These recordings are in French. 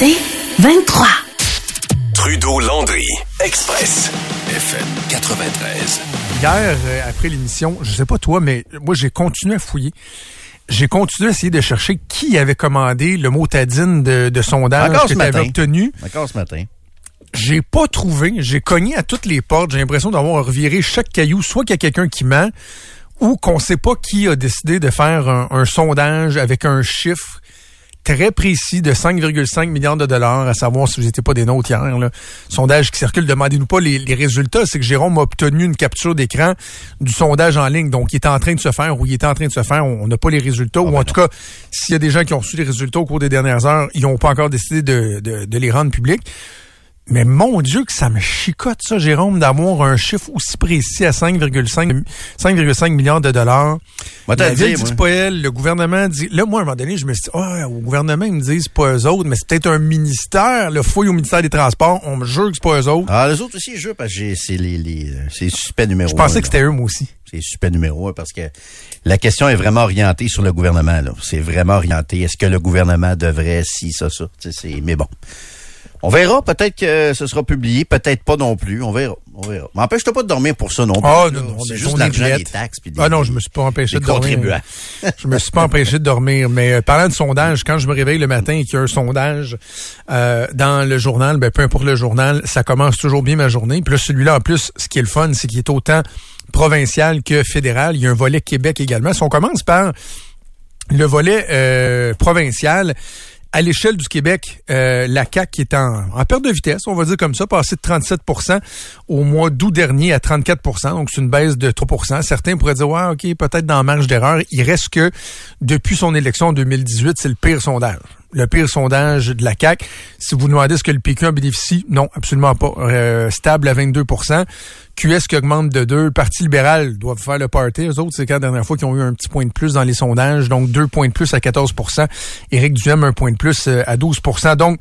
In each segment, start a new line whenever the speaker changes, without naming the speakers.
C'est 23.
Trudeau-Landry, Express, FM 93.
Hier, euh, après l'émission, je sais pas toi, mais moi, j'ai continué à fouiller. J'ai continué à essayer de chercher qui avait commandé le motadine de, de sondage
Encore
que
ce
tu avais
matin.
obtenu.
Encore ce matin.
J'ai pas trouvé. J'ai cogné à toutes les portes. J'ai l'impression d'avoir reviré chaque caillou. Soit qu'il y a quelqu'un qui ment, ou qu'on sait pas qui a décidé de faire un, un sondage avec un chiffre très précis de 5,5 milliards de dollars, à savoir si vous n'étiez pas des nôtres hier. Là. Sondage qui circule, demandez-nous pas les, les résultats. C'est que Jérôme a obtenu une capture d'écran du sondage en ligne. Donc, il est en train de se faire ou il est en train de se faire. On n'a pas les résultats. ou en tout cas, s'il y a des gens qui ont reçu les résultats au cours des dernières heures, ils n'ont pas encore décidé de, de, de les rendre publics. Mais mon Dieu que ça me chicote ça, Jérôme, d'avoir un chiffre aussi précis à 5,5 5,5 milliards de dollars.
Moi,
La
le
ville dit pas elle, le gouvernement dit. Là, moi, à un moment donné, je me suis dit, ah, au gouvernement, ils me disent c'est pas eux autres, mais c'est peut-être un ministère, le fouille au ministère des Transports, on me jure que c'est pas eux autres.
Ah, les autres aussi, je veux, parce que c'est les, les, c'est suspect numéro
je pensais
un,
que c'était eux, moi aussi.
C'est suspect numéro un parce que la question est vraiment orientée sur le gouvernement. là. C'est vraiment orienté. Est-ce que le gouvernement devrait, si, ça, ça. Mais bon. On verra. Peut-être que ce sera publié. Peut-être pas non plus. On verra. On verra. Mais empêche-toi pas de dormir pour ça non plus.
Ah, non, non,
C'est juste l'argent, des taxes. Puis des,
Ah non, je me suis pas empêché de dormir. je me suis pas empêché de dormir. Mais euh, parlant de sondage, quand je me réveille le matin et qu'il y a un sondage euh, dans le journal, ben peu importe le journal, ça commence toujours bien ma journée. Puis là, celui-là, en plus, ce qui est le fun, c'est qu'il est autant provincial que fédéral. Il y a un volet Québec également. Si on commence par le volet euh, provincial, à l'échelle du Québec, euh, la qui est en, en perte de vitesse, on va dire comme ça, passé de 37% au mois d'août dernier à 34% donc c'est une baisse de 3% Certains pourraient dire, ouais, OK, peut-être dans la marge d'erreur. Il reste que, depuis son élection en 2018, c'est le pire sondage. Le pire sondage de la CAQ. Si vous demandez ce que le PQ en bénéficie, non, absolument pas. Euh, stable à 22% QS qui augmente de 2. Parti libéral doivent faire le party. Eux autres, c'est quand la dernière fois qu'ils ont eu un petit point de plus dans les sondages. Donc, deux points de plus à 14% Éric Duhem, un point de plus euh, à 12% Donc,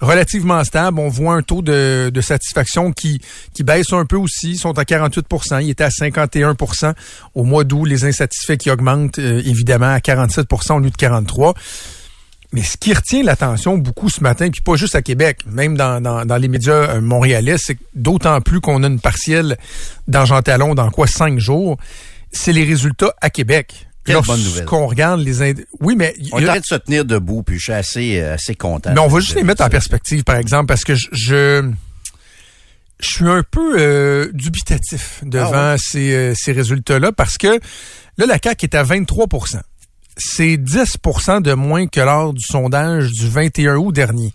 relativement stable. On voit un taux de, satisfaction qui, qui baisse un peu aussi. Ils sont à 48% Il était à 51% au mois d'août. Les insatisfaits qui augmentent, euh, évidemment, à 47% au lieu de 43 mais ce qui retient l'attention beaucoup ce matin, puis pas juste à Québec, même dans, dans, dans les médias euh, montréalais, c'est d'autant plus qu'on a une partielle dans Jean Talon dans quoi cinq jours, c'est les résultats à Québec.
Quelle bonne nouvelle.
Lorsqu'on regarde les ind- oui mais
On devrait de se tenir debout, puis je suis assez, euh, assez content.
mais on va juste les mettre en perspective, par exemple, parce que je, je, je suis un peu euh, dubitatif devant
Ah ouais?
ces, euh, ces résultats-là, parce que là, la CAQ est à 23 C'est 10% de moins que lors du sondage du 21 août dernier.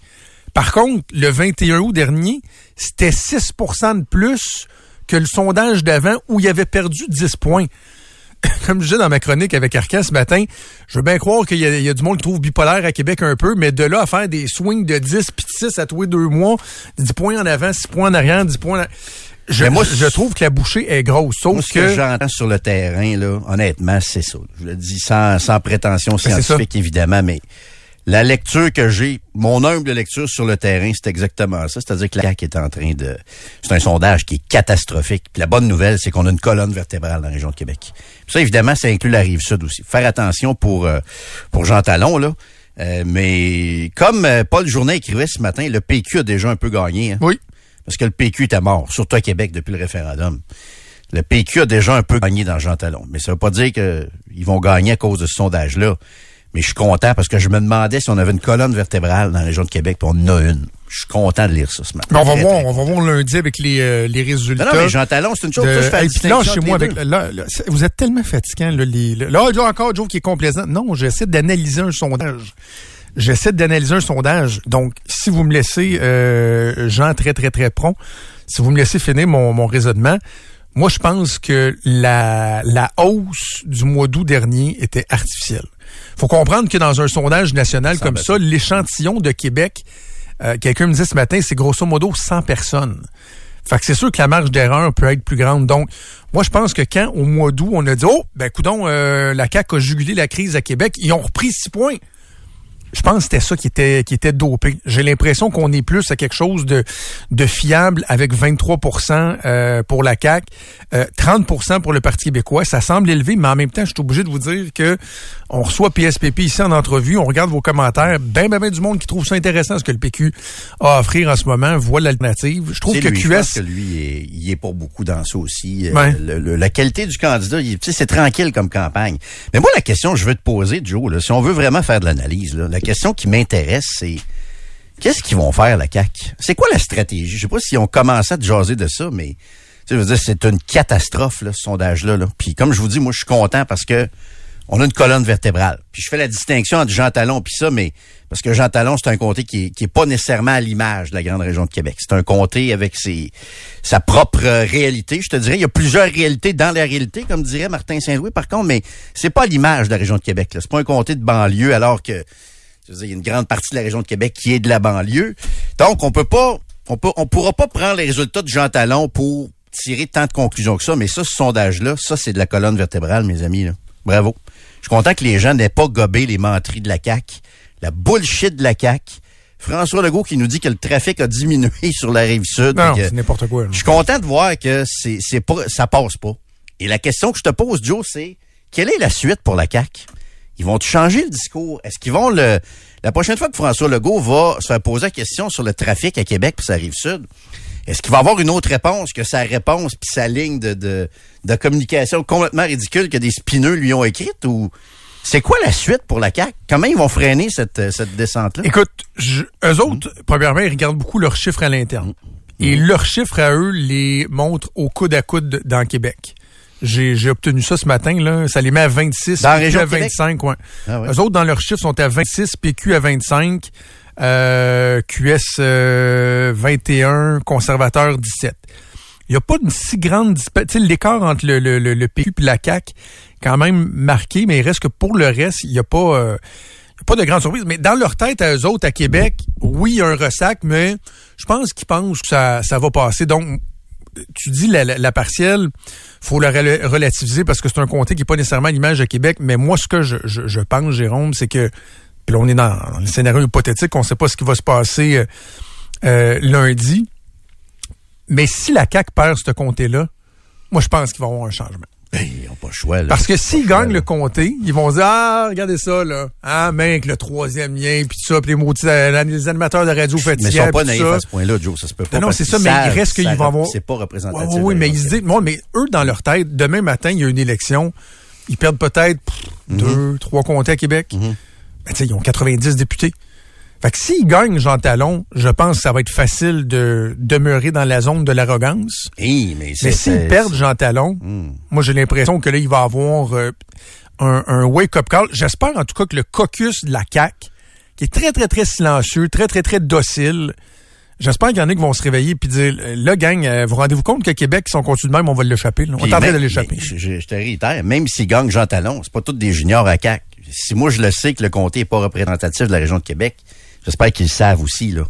Par contre, le 21 août dernier, c'était 6% de plus que le sondage d'avant où il avait perdu 10 points comme je disais dans ma chronique avec Arcan ce matin, je veux bien croire qu'il y, a- du monde qui trouve bipolaire à Québec un peu, mais de là à faire des swings de 10 puis de 6 à tous les deux mois, 10 points en avant, 6 points en arrière, 10 points en... Je,
Mais moi,
je trouve que la bouchée est grosse, sauf
Moi, ce que,
que...
j'entends sur le terrain, là, honnêtement, c'est ça. Je le dis sans, sans prétention
Ben,
scientifique, évidemment, mais la lecture que j'ai, mon humble lecture sur le terrain, c'est exactement ça. C'est-à-dire que la CAQ est en train de... C'est un sondage qui est catastrophique. Puis la bonne nouvelle, c'est qu'on a une colonne vertébrale dans la région de Québec. Puis ça, évidemment, ça inclut la rive sud aussi. Faire attention pour, euh, pour Jean Talon, là. Euh, mais comme euh, Paul Journet écrivait ce matin, le PQ a déjà un peu gagné. Hein?
Oui.
Parce que le PQ était mort, surtout à Québec depuis le référendum. Le PQ a déjà un peu gagné dans Jean Talon. Mais ça veut pas dire qu'ils vont gagner à cause de ce sondage-là. Mais je suis content parce que je me demandais si on avait une colonne vertébrale dans la région de Québec, puis on en a une. Je suis content de lire ça ce matin.
Mais on va
Très,
voir,
très
on va voir lundi avec les, euh, les résultats.
Non, non, mais Jean Talon, c'est une chose.
de-
ça, je fais
Hey, puis là, chez moi, avec, là, là, vous êtes tellement fatigant, là, les, là, là, encore, Joe, qui est complaisant. Non, j'essaie d'analyser un sondage. J'essaie d'analyser un sondage. Donc, si vous me laissez, euh, Jean, très, très, très prompt, si vous me laissez finir mon, mon raisonnement, moi, je pense que la, la hausse du mois d'août dernier était artificielle. faut comprendre que dans un sondage national comme ça, l'échantillon de Québec, euh, quelqu'un me disait ce matin, c'est grosso modo 100 personnes. Fait que c'est sûr que la marge d'erreur peut être plus grande. Donc, moi, je pense que quand, au mois d'août, on a dit, oh, ben, coudon, euh, la CAQ a jugulé la crise à Québec, ils ont repris six points. Je pense que c'était ça qui était qui était dopé. J'ai l'impression qu'on est plus à quelque chose de de fiable avec 23% euh, pour la CAC, euh, 30% pour le Parti québécois. Ça semble élevé, mais en même temps, je suis obligé de vous dire que on reçoit PSPP ici en entrevue, on regarde vos commentaires, ben ben ben du monde qui trouve ça intéressant ce que le PQ a à offrir en ce moment, voit l'alternative. Je trouve que
lui,
QS
je pense que lui il est pas beaucoup dans ça aussi. Euh, le, la qualité du candidat, c'est tranquille comme campagne. Mais moi la question que je veux te poser Joe, là, si on veut vraiment faire de l'analyse là, la question qui m'intéresse, c'est qu'est-ce qu'ils vont faire, la CAQ? C'est quoi la stratégie? Je sais pas s'ils ont commencé à te jaser de ça, mais je veux dire, c'est une catastrophe, là, ce sondage-là. Là. Puis comme je vous dis, moi, je suis content parce que on a une colonne vertébrale. Puis je fais la distinction entre Jean Talon puis ça, mais parce que Jean Talon, c'est un comté qui est, qui est pas nécessairement à l'image de la grande région de Québec. C'est un comté avec sa propre réalité. Je te dirais, il y a plusieurs réalités dans la réalité, comme dirait Martin Saint-Louis, par contre, mais c'est pas l'image de la région de Québec. C'est pas un comté de banlieue, alors que il y a une grande partie de la région de Québec qui est de la banlieue. Donc, on peut pas, on peut, on pourra pas prendre les résultats de Jean Talon pour tirer tant de conclusions que ça. Mais ça, ce sondage-là, ça, c'est de la colonne vertébrale, mes amis. Là. Bravo. Je suis content que les gens n'aient pas gobé les menteries de la CAQ, la bullshit de la CAQ. François Legault qui nous dit que le trafic a diminué sur la rive sud.
Non, c'est n'importe quoi.
Je suis content de voir que c'est, c'est pas, ça passe pas. Et la question que je te pose, Joe, c'est quelle est la suite pour la CAQ? Ils vont changer le discours? Est-ce qu'ils vont le... La prochaine fois que François Legault va se faire poser la question sur le trafic à Québec puis sa rive sud, est-ce qu'il va avoir une autre réponse que sa réponse puis sa ligne de, de, de communication complètement ridicule que des spineux lui ont écrite? Ou c'est quoi la suite pour la CAQ? Comment ils vont freiner cette, cette descente-là?
Écoute, je, eux autres, premièrement, ils regardent beaucoup leurs chiffres à l'interne. Et leurs chiffres à eux les montrent au coude à coude dans Québec. J'ai obtenu ça ce matin, là. Ça les met à 26,
dans
PQ à 25, ouais.
Ah ouais.
Eux autres, dans leurs chiffres, sont à 26, PQ à 25, euh, QS euh, 21, conservateur 17. Il n'y a pas une si grande disparité. L'écart entre le, le, le, le PQ et la CAQ quand même marqué, mais il reste que pour le reste, il n'y a pas... Euh, pas de grande surprise, mais dans leur tête à eux autres, à Québec, oui, il y a un ressac, mais je pense qu'ils pensent que ça, ça va passer. Donc, tu dis la, la, la partielle, faut le relativiser parce que c'est un comté qui n'est pas nécessairement l'image de Québec, mais moi, ce que je, je, pense, Jérôme, c'est que, là, on est dans, le scénario hypothétique, on ne sait pas ce qui va se passer euh, euh, lundi, mais si la CAQ perd ce comté-là, moi, je pense qu'il va y avoir un changement.
Ils n'ont pas le choix. Là.
Parce que s'ils gagnent le comté, ils vont dire Ah, regardez ça, là. Ah, mec, le troisième lien, puis tout ça, puis les maudits les animateurs de radio fatigués.
Mais ils sont pas naïfs à ce point-là, Joe. Ça se peut pas.
Non, non c'est ça, mais il reste qu'ils vont avoir.
C'est pas représentatif.
Oui, oui, mais ils se disent, non, mais eux, dans leur tête, demain matin, il y a une élection. Ils perdent peut-être mm -hmm. deux, trois comtés à Québec. Mm -hmm. Mais tu sais, ils ont 90 députés. Fait que s'ils gagnent Jean Talon, je pense que ça va être facile de demeurer dans la zone de l'arrogance.
Mais
mais s'ils perdent Jean Talon, mm. moi j'ai l'impression que là, il va avoir euh, un, un wake-up call. J'espère en tout cas que le caucus de la CAQ, qui est très, très, très silencieux, très, très, très docile, J'espère qu'il y en a qui vont se réveiller puis dire là, gang, euh, vous rendez-vous compte que Québec, si on continue de même, on va l'échapper. On est en train de l'échapper.
Je, je, je, te réitère, même s'ils gagnent Jean Talon, c'est pas tous des juniors à CAC. Si moi je le sais que le comté est pas représentatif de la région de Québec, j'espère qu'ils le savent aussi, là.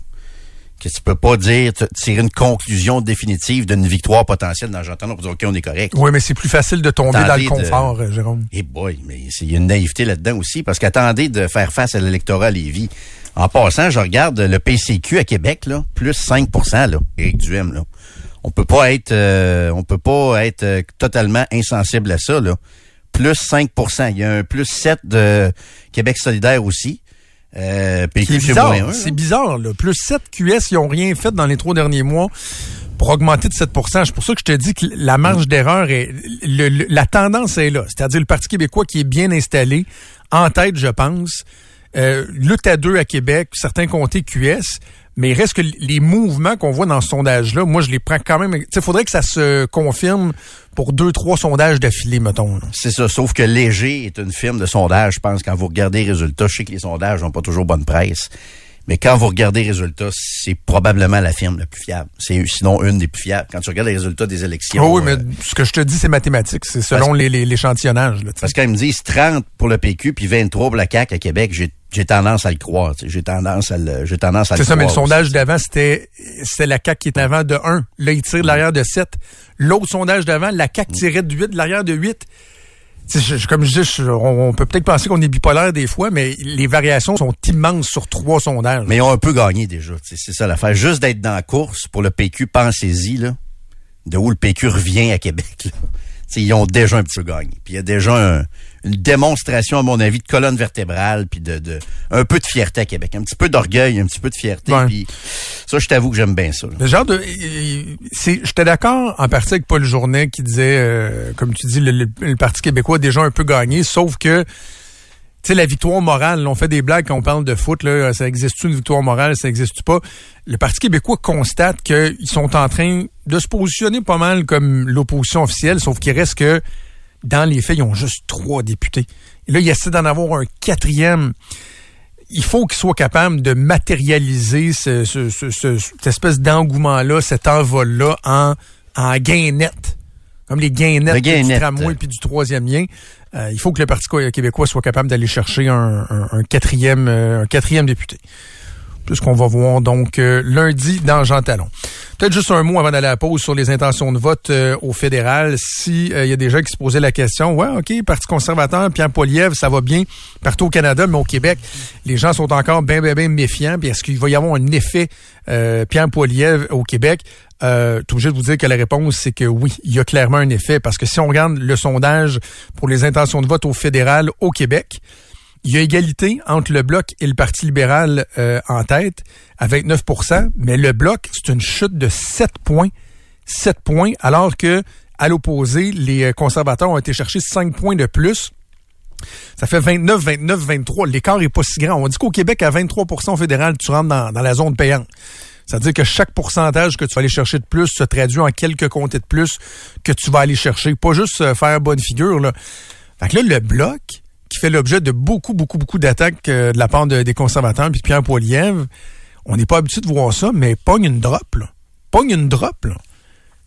Que tu peux pas dire, tirer une conclusion définitive d'une victoire potentielle dans Talon pour dire, OK, on est correct.
Oui, mais c'est plus facile de tomber
Attendez
dans le confort,
de...
Jérôme.
Eh boy, mais il y a une naïveté là-dedans aussi, parce qu'attendez de faire face à l'électorat à Lévis. En passant, je regarde le PCQ à Québec, là, plus 5% là, Éric Duhem, là. On peut pas être euh, on peut pas être euh, totalement insensible à ça, là. Plus 5% Il y a un plus 7 de Québec solidaire aussi. Euh, PQ,
c'est bizarre, c'est bizarre, là. Plus 7 QS, ils n'ont rien fait dans les trois derniers mois pour augmenter de 7% C'est pour ça que je te dis que la marge d'erreur est, le, le, la tendance est là. C'est-à-dire le Parti québécois qui est bien installé, en tête, je pense, euh, lutte à deux à Québec, certains comtés QS, mais il reste que les mouvements qu'on voit dans ce sondage-là, moi, je les prends quand même... Il faudrait que ça se confirme pour deux, trois sondages d'affilée, mettons.
C'est ça, sauf que Léger est une firme de sondage. Je pense quand vous regardez les résultats, je sais que les sondages n'ont pas toujours bonne presse, mais quand vous regardez les résultats, c'est probablement la firme la plus fiable. C'est sinon une des plus fiables. Quand tu regardes les résultats des élections...
Oh oui, mais euh, ce que je te dis, c'est mathématique. C'est selon l'échantillonnage.
Parce qu'ils me disent 30 pour le PQ puis 23 pour la CAQ à Québec, j'ai j'ai tendance à le croire. J'ai tendance à le, j'ai tendance à le
C'est ça, mais le sondage d'avant, c'était, c'était la CAQ qui était avant de 1. Là, il tire de l'arrière de 7. L'autre sondage d'avant, la CAQ tirait de 8, de l'arrière de 8. Comme je dis, on, peut peut-être penser qu'on est bipolaire des fois, mais les variations sont immenses sur trois sondages.
Mais ils ont un peu gagné déjà. C'est ça l'affaire. Juste d'être dans la course pour le PQ, pensez-y, là, de où le PQ revient à Québec. ils ont déjà un petit peu gagné. Puis il y a déjà une démonstration, à mon avis, de colonne vertébrale, puis de, de, un peu de fierté à Québec. Un petit peu d'orgueil, un petit peu de fierté. Puis ça, je t'avoue que j'aime bien ça.
Le genre de... J'étais d'accord en partie avec Paul Journet qui disait, euh, comme tu dis, le, Parti québécois a déjà un peu gagné, sauf que tu sais, la victoire morale, on fait des blagues quand on parle de foot, là, ça existe une victoire morale, ça existe pas? Le Parti québécois constate qu'ils sont en train de se positionner pas mal comme l'opposition officielle, sauf qu'il reste que dans les faits, ils ont juste trois députés. Et là, ils essaient d'en avoir un quatrième. Il faut qu'ils soient capables de matérialiser ce, cette espèce d'engouement-là, cet envol-là en, en gain net. Comme les gains nets du tramway puis du troisième lien. Euh, il faut que le Parti québécois soit capable d'aller chercher un, quatrième, euh, un quatrième député puisqu'on va voir donc euh, lundi dans Jean Talon. Peut-être juste un mot avant d'aller à la pause sur les intentions de vote au fédéral. Si il y a des gens qui se posaient la question, ouais, ok, Parti conservateur, Pierre Poilievre, ça va bien partout au Canada, mais au Québec, les gens sont encore bien, bien, bien méfiants. Puis est-ce qu'il va y avoir un effet Pierre Poilievre au Québec? Euh, tout obligé de vous dire que la réponse, c'est que oui, il y a clairement un effet. Parce que si on regarde le sondage pour les intentions de vote au fédéral au Québec, il y a égalité entre le Bloc et le Parti libéral euh, en tête à 29% mais le Bloc, c'est une chute de 7 points. 7 points, alors que à l'opposé, les euh, conservateurs ont été chercher 5 points de plus. Ça fait 29, 29, 23. L'écart est pas si grand. On dit qu'au Québec, à 23 au fédéral, tu rentres dans, dans la zone payante. C'est-à-dire que chaque pourcentage que tu vas aller chercher de plus se traduit en quelques comtés de plus que tu vas aller chercher. Pas juste euh, faire bonne figure. Là. Fait que là, le bloc, qui fait l'objet de beaucoup, beaucoup, beaucoup d'attaques euh, de la part des conservateurs puis Pierre Poilievre, on n'est pas habitué de voir ça, mais pogne une drop. Là. Pogne une drop. Là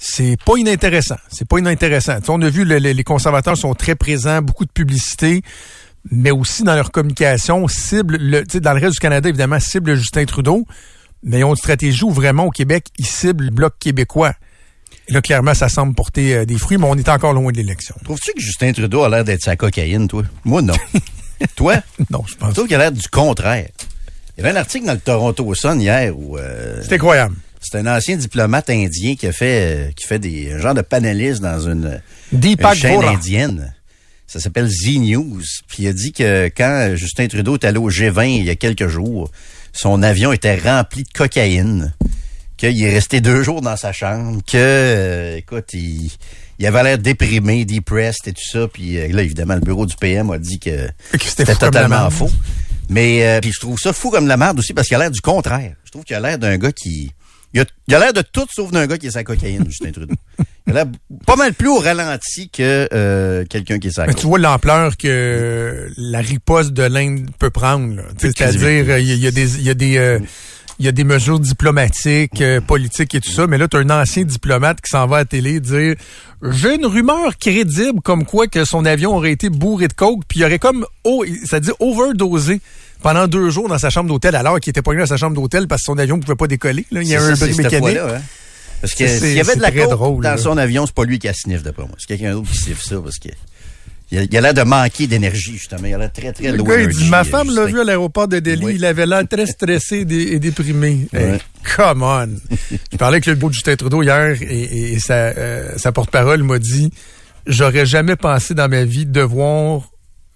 c'est pas inintéressant. C'est pas inintéressant. on a vu les conservateurs sont très présents, beaucoup de publicité, mais aussi dans leur communication cible le, dans le reste du Canada évidemment cible Justin Trudeau mais ils ont une stratégie où vraiment au Québec, ils ciblent le bloc québécois. Là, clairement, ça semble porter euh, des fruits, mais on est encore loin de l'élection.
Trouves-tu que Justin Trudeau a l'air d'être sa cocaïne, toi? Moi, non. toi?
Non, je pense. Je
trouve qu'il a l'air du contraire. Il y avait un article dans le Toronto Sun hier où...
Euh, C'est incroyable.
C'est un ancien diplomate indien qui a fait, euh, qui fait des un genre de panéliste dans une,
chaîne
indienne. Ça s'appelle Z News. Puis il a dit que quand Justin Trudeau est allé au G20 il y a quelques jours, son avion était rempli de cocaïne, qu'il est resté deux jours dans sa chambre, que, euh, écoute, il, il avait l'air déprimé, depressed et tout ça. Puis euh, là, évidemment, le bureau du PM a dit que, c'était totalement faux. Mais euh, puis je trouve ça fou comme la merde aussi parce qu'il a l'air du contraire. Je trouve qu'il a l'air d'un gars qui... Il a l'air de tout sauf d'un gars qui est sa cocaïne, Justin Trudeau. Il a l'air pas mal plus au ralenti que quelqu'un qui est sa
Mais tu vois l'ampleur que la riposte de l'Inde peut prendre. C'est-à-dire, il y, a des... Il y a des il y a des mesures diplomatiques, euh, politiques et tout ça, mais là, tu as un ancien diplomate qui s'en va à télé dire j'ai une rumeur crédible comme quoi que son avion aurait été bourré de coke, puis il aurait comme, oh, ça dit overdosé pendant deux jours dans sa chambre d'hôtel, alors qu'il était pas dans sa chambre d'hôtel parce que son avion ne pouvait pas décoller. Là. Il y a un bris mécanique. Hein.
Parce que s'il y avait de la coke dans son avion, c'est pas lui qui a sniff d'après moi. C'est quelqu'un d'autre qui sniff ça parce que il a l'air de manquer d'énergie, justement. Il a l'air très, très loin.
Ma femme l'a vu à l'aéroport de Delhi. Il avait l'air très stressé et déprimé. come on! Je parlais avec le beau Justin Trudeau hier et, sa, euh, sa porte-parole m'a dit J'aurais jamais pensé dans ma vie devoir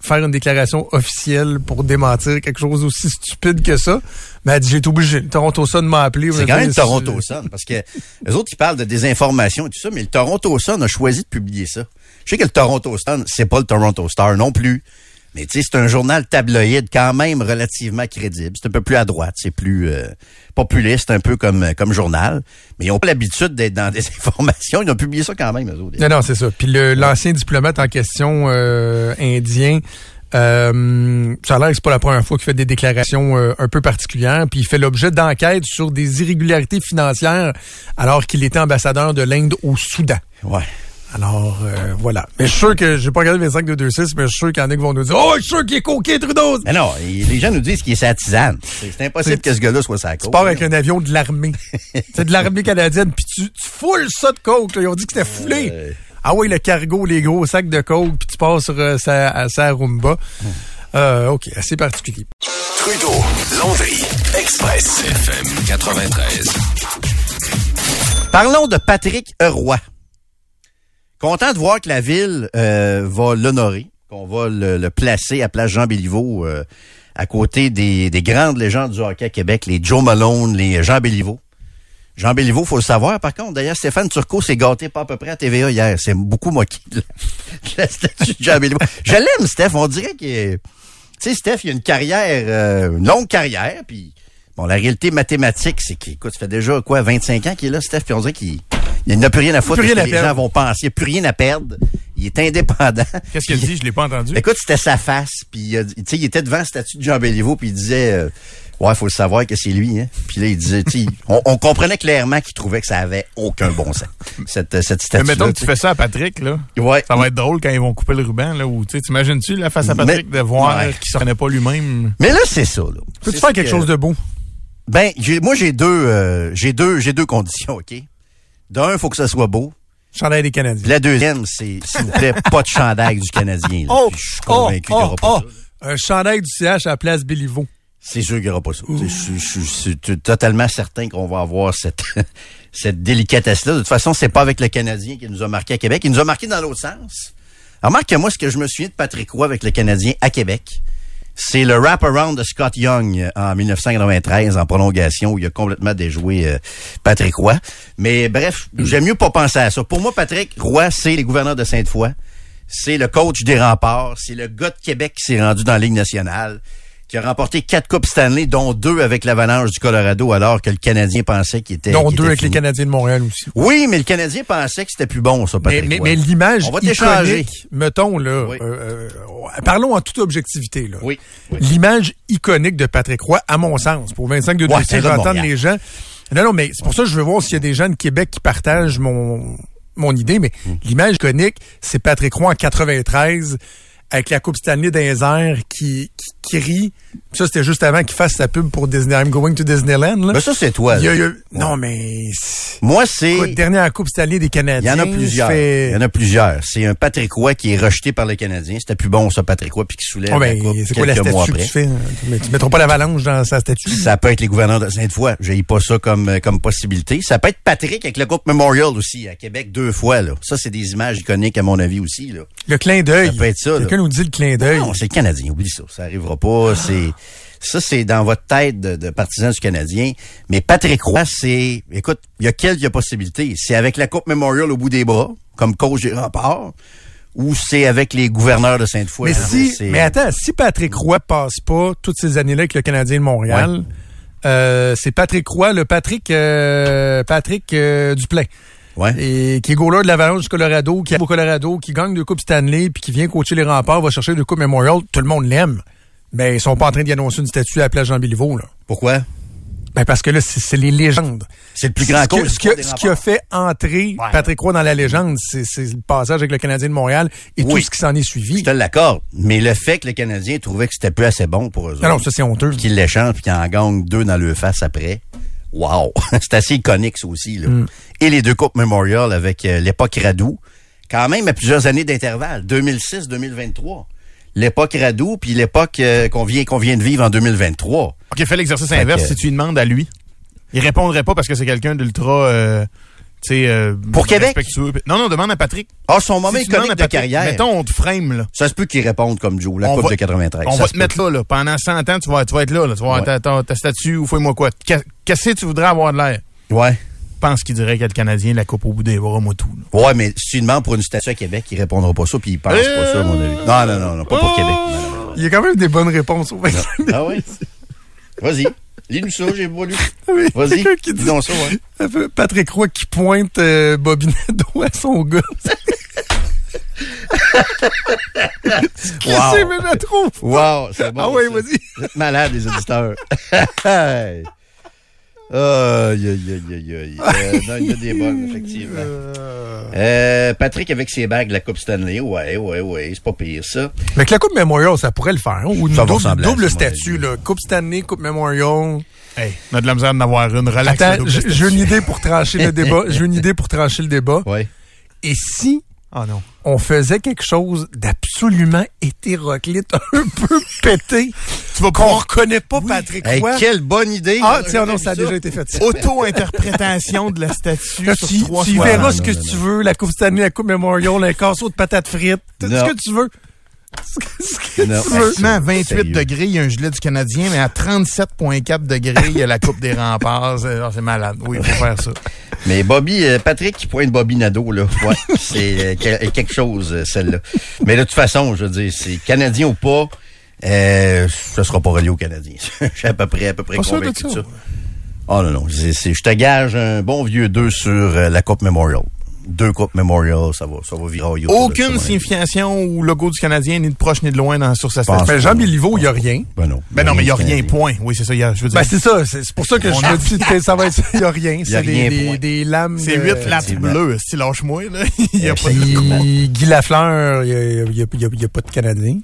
faire une déclaration officielle pour démentir quelque chose aussi stupide que ça. Mais elle dit, j'ai été obligé. Le Toronto Sun m'a appelé.
C'est quand même le Toronto Sun, parce que les autres, ils parlent de désinformation et tout ça, mais le Toronto Sun a choisi de publier ça. Je sais que le Toronto Star, c'est pas le Toronto Star non plus. Mais tu sais, c'est un journal tabloïd quand même relativement crédible. C'est un peu plus à droite, c'est plus euh, populiste, un peu comme comme journal. Mais ils ont pas l'habitude d'être dans des informations. Ils ont publié ça quand même, eux autres.
Non, non, c'est ça. Puis l'ancien diplomate en question euh, indien, euh, ça a l'air que c'est pas la première fois qu'il fait des déclarations euh, un peu particulières, puis il fait l'objet d'enquêtes sur des irrégularités financières alors qu'il était ambassadeur de l'Inde au Soudan.
Ouais.
Alors, euh, voilà. Mais je suis sûr que, j'ai pas regardé 25 de 2-6, mais je suis sûr qu'il y en a qui vont nous dire, oh, je suis sûr qu'il est coqué, Trudeau!
Mais non, les gens nous disent qu'il est sa tisane. C'est impossible que ce gars-là soit sa coke.
Tu pars avec un avion de l'armée. c'est de l'armée canadienne, puis tu, tu foules ça de coke, Ils ont dit que c'était foulé. Ah oui, le cargo, les gros sacs de coke, puis tu passes sur euh, sa, sa Roomba. Euh, OK, assez particulier.
Trudeau, Londres, Express, FM 93.
Parlons de Patrick Roy. Content de voir que la ville euh, va l'honorer, qu'on va le, placer à place Jean Béliveau euh, à côté des, des grandes légendes du hockey à Québec, les Joe Malone, les Jean Béliveau. Jean Béliveau, faut le savoir, par contre. D'ailleurs, Stéphane Turcot s'est gâté pas à peu près à TVA hier. C'est beaucoup moqué de la statue de Jean Béliveau. Je l'aime, Steph. On dirait qu'il tu sais, Steph, il a une carrière, euh, une longue carrière, puis bon, la réalité mathématique, c'est qu'il, écoute, ça fait déjà quoi, 25 ans qu'il est là, Steph, puis on dirait qu'il il n'a plus rien à foutre
Plus rien à
les
perdre.
gens vont penser. Il n'a plus rien à perdre. Il est indépendant.
Qu'est-ce qu'il dit? Je l'ai pas entendu.
Écoute, c'était sa face, puis tu sais, il était devant la statue de Jean Béliveau, puis il disait, euh, ouais, faut le savoir que c'est lui, hein. Puis là, il disait, tu sais, on, on comprenait clairement qu'il trouvait que ça avait aucun bon sens. Cette, cette
Mais
statue.
mettons que tu fais ça à Patrick, là.
Ouais.
Ça va être drôle quand ils vont couper le ruban, là, où, tu sais, t'imagines-tu, là, face à Patrick,
Mais-
de voir
Ouais.
qu'il se reconnaît pas lui-même?
Mais là, c'est ça, là.
Peux-tu faire quelque
que-
chose de beau?
Ben, j'ai, moi, j'ai deux, euh, j'ai deux, j'ai deux conditions, OK? D'un, il faut que ça soit beau.
Chandail des Canadiens.
la deuxième, c'est, s'il vous plaît, pas de chandail du Canadien. là.
Oh,
je suis
oh,
convaincu qu'il n'y
oh,
aura pas
oh.
ça.
Un chandail du CH à la place Béliveau.
C'est sûr qu'il n'y aura pas ça. Je, suis totalement certain qu'on va avoir cette, cette délicatesse-là. De toute façon, c'est pas avec le Canadien qui nous a marqué à Québec. Il nous a marqué dans l'autre sens. Remarque que moi, ce que je me souviens de Patrick Roy avec le Canadien à Québec, c'est le wrap-around de Scott Young euh, en 1993 en prolongation où il a complètement déjoué euh, Patrick Roy. Mais bref, j'aime mieux pas penser à ça. Pour moi, Patrick Roy, c'est les gouverneurs de Sainte-Foy. C'est le coach des remparts. C'est le gars de Québec qui s'est rendu dans la Ligue nationale, qui a remporté quatre Coupes Stanley, dont deux avec l'Avalanche du Colorado, alors que le Canadien pensait qu'il était.
Dont deux
était
avec les. Canadiens de Montréal aussi.
Oui, mais le Canadien pensait que c'était plus bon, ça, Patrick
mais, mais l'image iconique, mettons, là,
Oui.
euh, euh, parlons en toute objectivité, là.
Oui. oui.
L'image iconique de Patrick Roy, à mon sens, pour 25 de
Ouais,
entendre les gens. Non, non, mais c'est pour ça que je veux voir s'il y a des gens de Québec qui partagent mon, mon idée, mais
Hmm.
l'image iconique, c'est Patrick Roy en 93, avec la Coupe Stanley dans les airs, qui, qui crie. Ça, c'était juste avant qu'il fasse sa pub pour Disney, I'm going to Disneyland, là.
Ben, ça, c'est toi.
Il y a-
là.
il y a- Non, mais...
Moi, c'est.
Dernière Coupe Stanley des
Il y
Canadiens.
en a plusieurs. Il y en a plusieurs. C'est un Patrick Roy qui est rejeté par le Canadien. C'était plus bon, ça, Patrick Roy, puis qui soulève
Oh,
la
ben,
coupe
c'est quoi la
quelques mois
statue que
après.
tu fais? Mais tu mettras pas l'avalanche dans sa statue?
Ça peut être les gouverneurs de Sainte-Foy. J'ai pas ça comme, euh, comme possibilité. Ça peut être Patrick avec le Coupe Memorial aussi, à Québec, deux fois, là. Ça, c'est des images iconiques, à mon avis, aussi, là.
Le clin d'œil.
Ça peut être ça, là.
Quelqu'un nous dit le clin d'œil.
Non, c'est le Canadien, oublie ça. Ça arrivera pas. C'est ça, c'est dans votre tête de, de partisan du Canadien. Mais Patrick Roy, c'est, écoute, il y a quelques possibilités. C'est avec la Coupe Memorial au bout des bras, comme coach des remparts, ou c'est avec les gouverneurs de Sainte-Foy.
Mais si, mais attends, si Patrick Roy passe pas toutes ces années-là avec le Canadien de Montréal, euh, c'est Patrick Roy, le Patrick, euh, Patrick euh, Duplain.
Ouais.
Et qui est goaler de l'Avalanche du Colorado, qui est au Colorado, qui gagne deux coupes Stanley, puis qui vient coacher les remparts, va chercher deux coupes Memorial, tout le monde l'aime. Mais ils sont pas en train d'y annoncer une statue à la place Jean Béliveau, là.
Pourquoi?
Ben parce que là, c'est les légendes.
C'est le plus grand coach
ce, que- qui a fait entrer
Ouais.
Patrick Roy dans la légende, c'est le passage avec le Canadien de Montréal et
Oui.
tout ce qui s'en est suivi.
Je te l'accorde. Mais le fait que les Canadiens trouvaient que c'était plus assez bon pour eux
Non, non,
autres,
ça c'est honteux.
qu'ils l'échangent puis qu'ils en gagnent deux dans le face après. Wow! c'est assez iconique, ça aussi, là.
Mm.
Et les deux Coupes Memorial avec euh, l'époque Radou. Quand même à plusieurs années d'intervalle. 2006-2023. L'époque Radou, puis l'époque euh, qu'on vient, qu'on vient de vivre en 2023.
OK, fais l'exercice inverse
que-
si tu lui demandes à lui. Il répondrait pas parce que c'est quelqu'un d'ultra, euh, euh,
Pour Québec?
respectueux. Non, non, demande à Patrick.
Ah, son moment
Si
iconique de carrière.
Mettons, on te frame, là.
Ça se peut qu'il réponde comme Joe, la
On
Coupe
va-
de 93.
On
Ça
va te mettre là, là. Pendant 100 ans, tu vas, tu vas être là, là. Tu vas avoir
Ouais.
ta, ta, ta statue ou fais-moi quoi. Qu'est- Qu'est-ce que tu voudrais avoir de l'air?
Ouais.
Je pense qu'il dirait le Canadien, la coupe au bout des bras, moi tout. là.
Ouais, mais si tu demandes pour une statue à Québec, il répondra pas ça, puis il pense pas ça, à mon avis. Non, non, non, non, pas pour Québec. Non, non, non.
Il y a quand même des bonnes réponses au 25
Ah oui? Vas-y. Lis-nous ça, j'ai pas lu.
Oui,
Vas-y.
qui dit
ça, ouais.
Patrick Roy qui pointe euh, Bobinado à son gars. Qu'est-ce que c'est, mais je la trouve?
Wow, c'est bon.
Ah oui, vas-y.
Malades, les auditeurs. Aïe, aïe, aïe, aïe, aïe. Euh, non, il y a des bonnes, effectivement. Euh, Patrick avec ses bagues de la Coupe Stanley. Ouais, ouais, ouais, c'est pas pire, ça.
Mais que la Coupe Memorial, ça pourrait le faire. hein, Ou une
Ça
double, double statut, là. Coupe Stanley, Coupe Memorial.
Hey, on a de la misère d'en avoir une. Relax. la
Attends, j'ai une idée pour trancher le débat. J'ai une idée pour trancher le débat.
Ouais.
Et si
Ah non.
on faisait quelque chose d'absolument hétéroclite, un peu pété,
Tu vas
qu'on reconnaît pas Patrick
Hey,
Roy.
quelle bonne idée!
Ah, tiens, non, ça a déjà été fait. ça.
auto-interprétation de la statue sur
tu,
trois
tu
fois.
verras ce que
non,
tu veux, la Coupe Stanley, la Coupe Memorial, un casseau de patates frites, tout ce que tu veux.
Effectivement, à 28
Sérieux.
degrés, il y a un gilet du Canadien, mais à 37,4 degrés, il y a la Coupe des remparts. C'est ah, malade. Oui, il faut faire ça.
Mais Bobby, euh, Patrick qui pointe Bobby Nadeau, là. Ouais, c'est euh, que- quelque chose, euh, celle-là. Mais de toute façon, je veux dire, c'est Canadien ou pas, euh, ce sera pas relié au Canadien. Je suis à peu près, à peu près
Pas sûr de
convaincu de
ça.
ça. Oh non, non. c'est- je te gage un bon vieux 2 sur la Coupe Memorial. Deux Coupes Memorial, ça va, ça va virer au
Aucune signification ou logo du Canadien, ni de proche ni de loin dans, sur sa statue.
Mais Jean Béliveau, il n'y a rien.
Ben non.
Ben non, mais il n'y a rien, point. Oui, c'est ça. il y a- je veux dire,
Ben, c'est ça. C'est pour ça que je me dis que ça va être, il n'y a rien. C'est des, des, lames.
c'est
de-
huit lattes
effectivement.
bleues. Si lâche-moi, là. Il n'y a pas de...
Puis Guy Lafleur, il n'y a, pas de Canadien.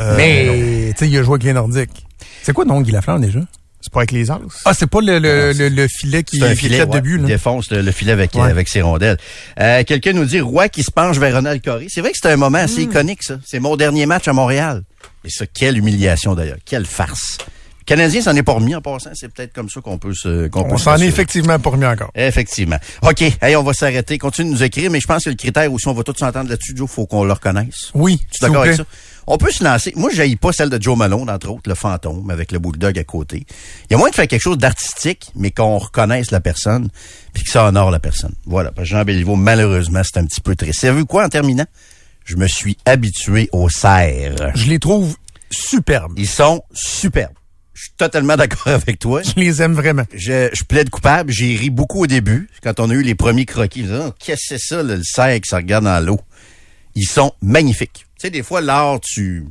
Euh,
mais, tu sais, il a joué avec les Nordiques. C'est quoi, non, Guy Lafleur, déjà?
C'est pas avec les As.
Ah, c'est pas le, le, le, le filet qui
C'est un
qui
filet,
de but, là.
défonce le, le filet avec,
Ouais.
avec ses rondelles. Euh, Quelqu'un nous dit Roy qui se penche vers Ronald Coré. C'est vrai que c'était un moment
Hmm.
assez iconique, ça. C'est mon dernier match à Montréal. Et ça, quelle humiliation d'ailleurs. Quelle farce. Le Canadien s'en est pas remis en passant. C'est peut-être comme ça qu'on peut se. qu'on peut
On
se
s'en est effectivement pas remis encore.
Effectivement. OK. Hey, on va s'arrêter. Continue de nous écrire, mais je pense que le critère aussi, on va tous s'entendre là-dessus, Joe, faut qu'on le reconnaisse.
Oui,
Tu es d'accord avec ça? On peut se lancer. Moi, je pas celle de Joe Malone, entre autres, le fantôme, avec le bulldog à côté. Il y a moins de faire quelque chose d'artistique, mais qu'on reconnaisse la personne, puis que ça honore la personne. Voilà. Parce que Jean Béliveau, malheureusement, c'est un petit peu triste. Savez-vous quoi, en terminant? Je me suis habitué aux serres.
Je les trouve superbes.
Ils sont superbes. Je suis totalement d'accord avec toi.
Je les aime vraiment.
Je, je plaide coupable. J'ai ri beaucoup au début, quand on a eu les premiers croquis. Oh, Qu'est-ce que c'est ça, le cerf qui se regarde dans l'eau? Ils sont magnifiques. Tu sais, des fois, l'art, tu...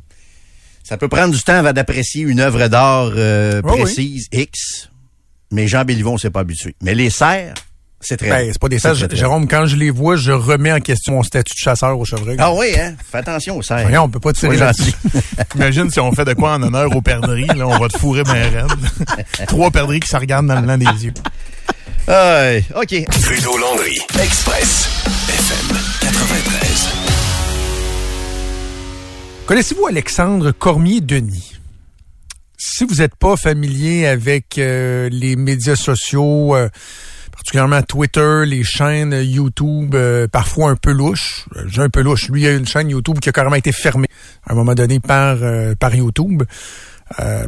Ça peut prendre du temps avant d'apprécier une œuvre d'art euh,
oui.
précise, X. Mais Jean Béliveau, on s'est pas habitué. Mais les cerfs, c'est très
Ben, c'est pas des
C'est très
Jérôme, quand je les vois, je remets en question mon statut de chasseur au chevreuil.
Ah oui, hein? Fais attention aux cerfs.
Voyons, on peut pas tirer
gentil.
Imagine si on fait de quoi en honneur aux perdrix. Là, on va te fourrer bien raide. Trois perdrix qui se regardent dans le blanc des yeux.
Ouais, OK.
Trudeau Landry, Express, FM 93.
Connaissez-vous Alexandre Cormier-Denis? Si vous n'êtes pas familier avec euh, les médias sociaux, euh, particulièrement Twitter, les chaînes YouTube, euh, parfois un peu louches, j'ai un peu louche. Lui, a une chaîne YouTube qui a carrément été fermée à un moment donné par, par YouTube.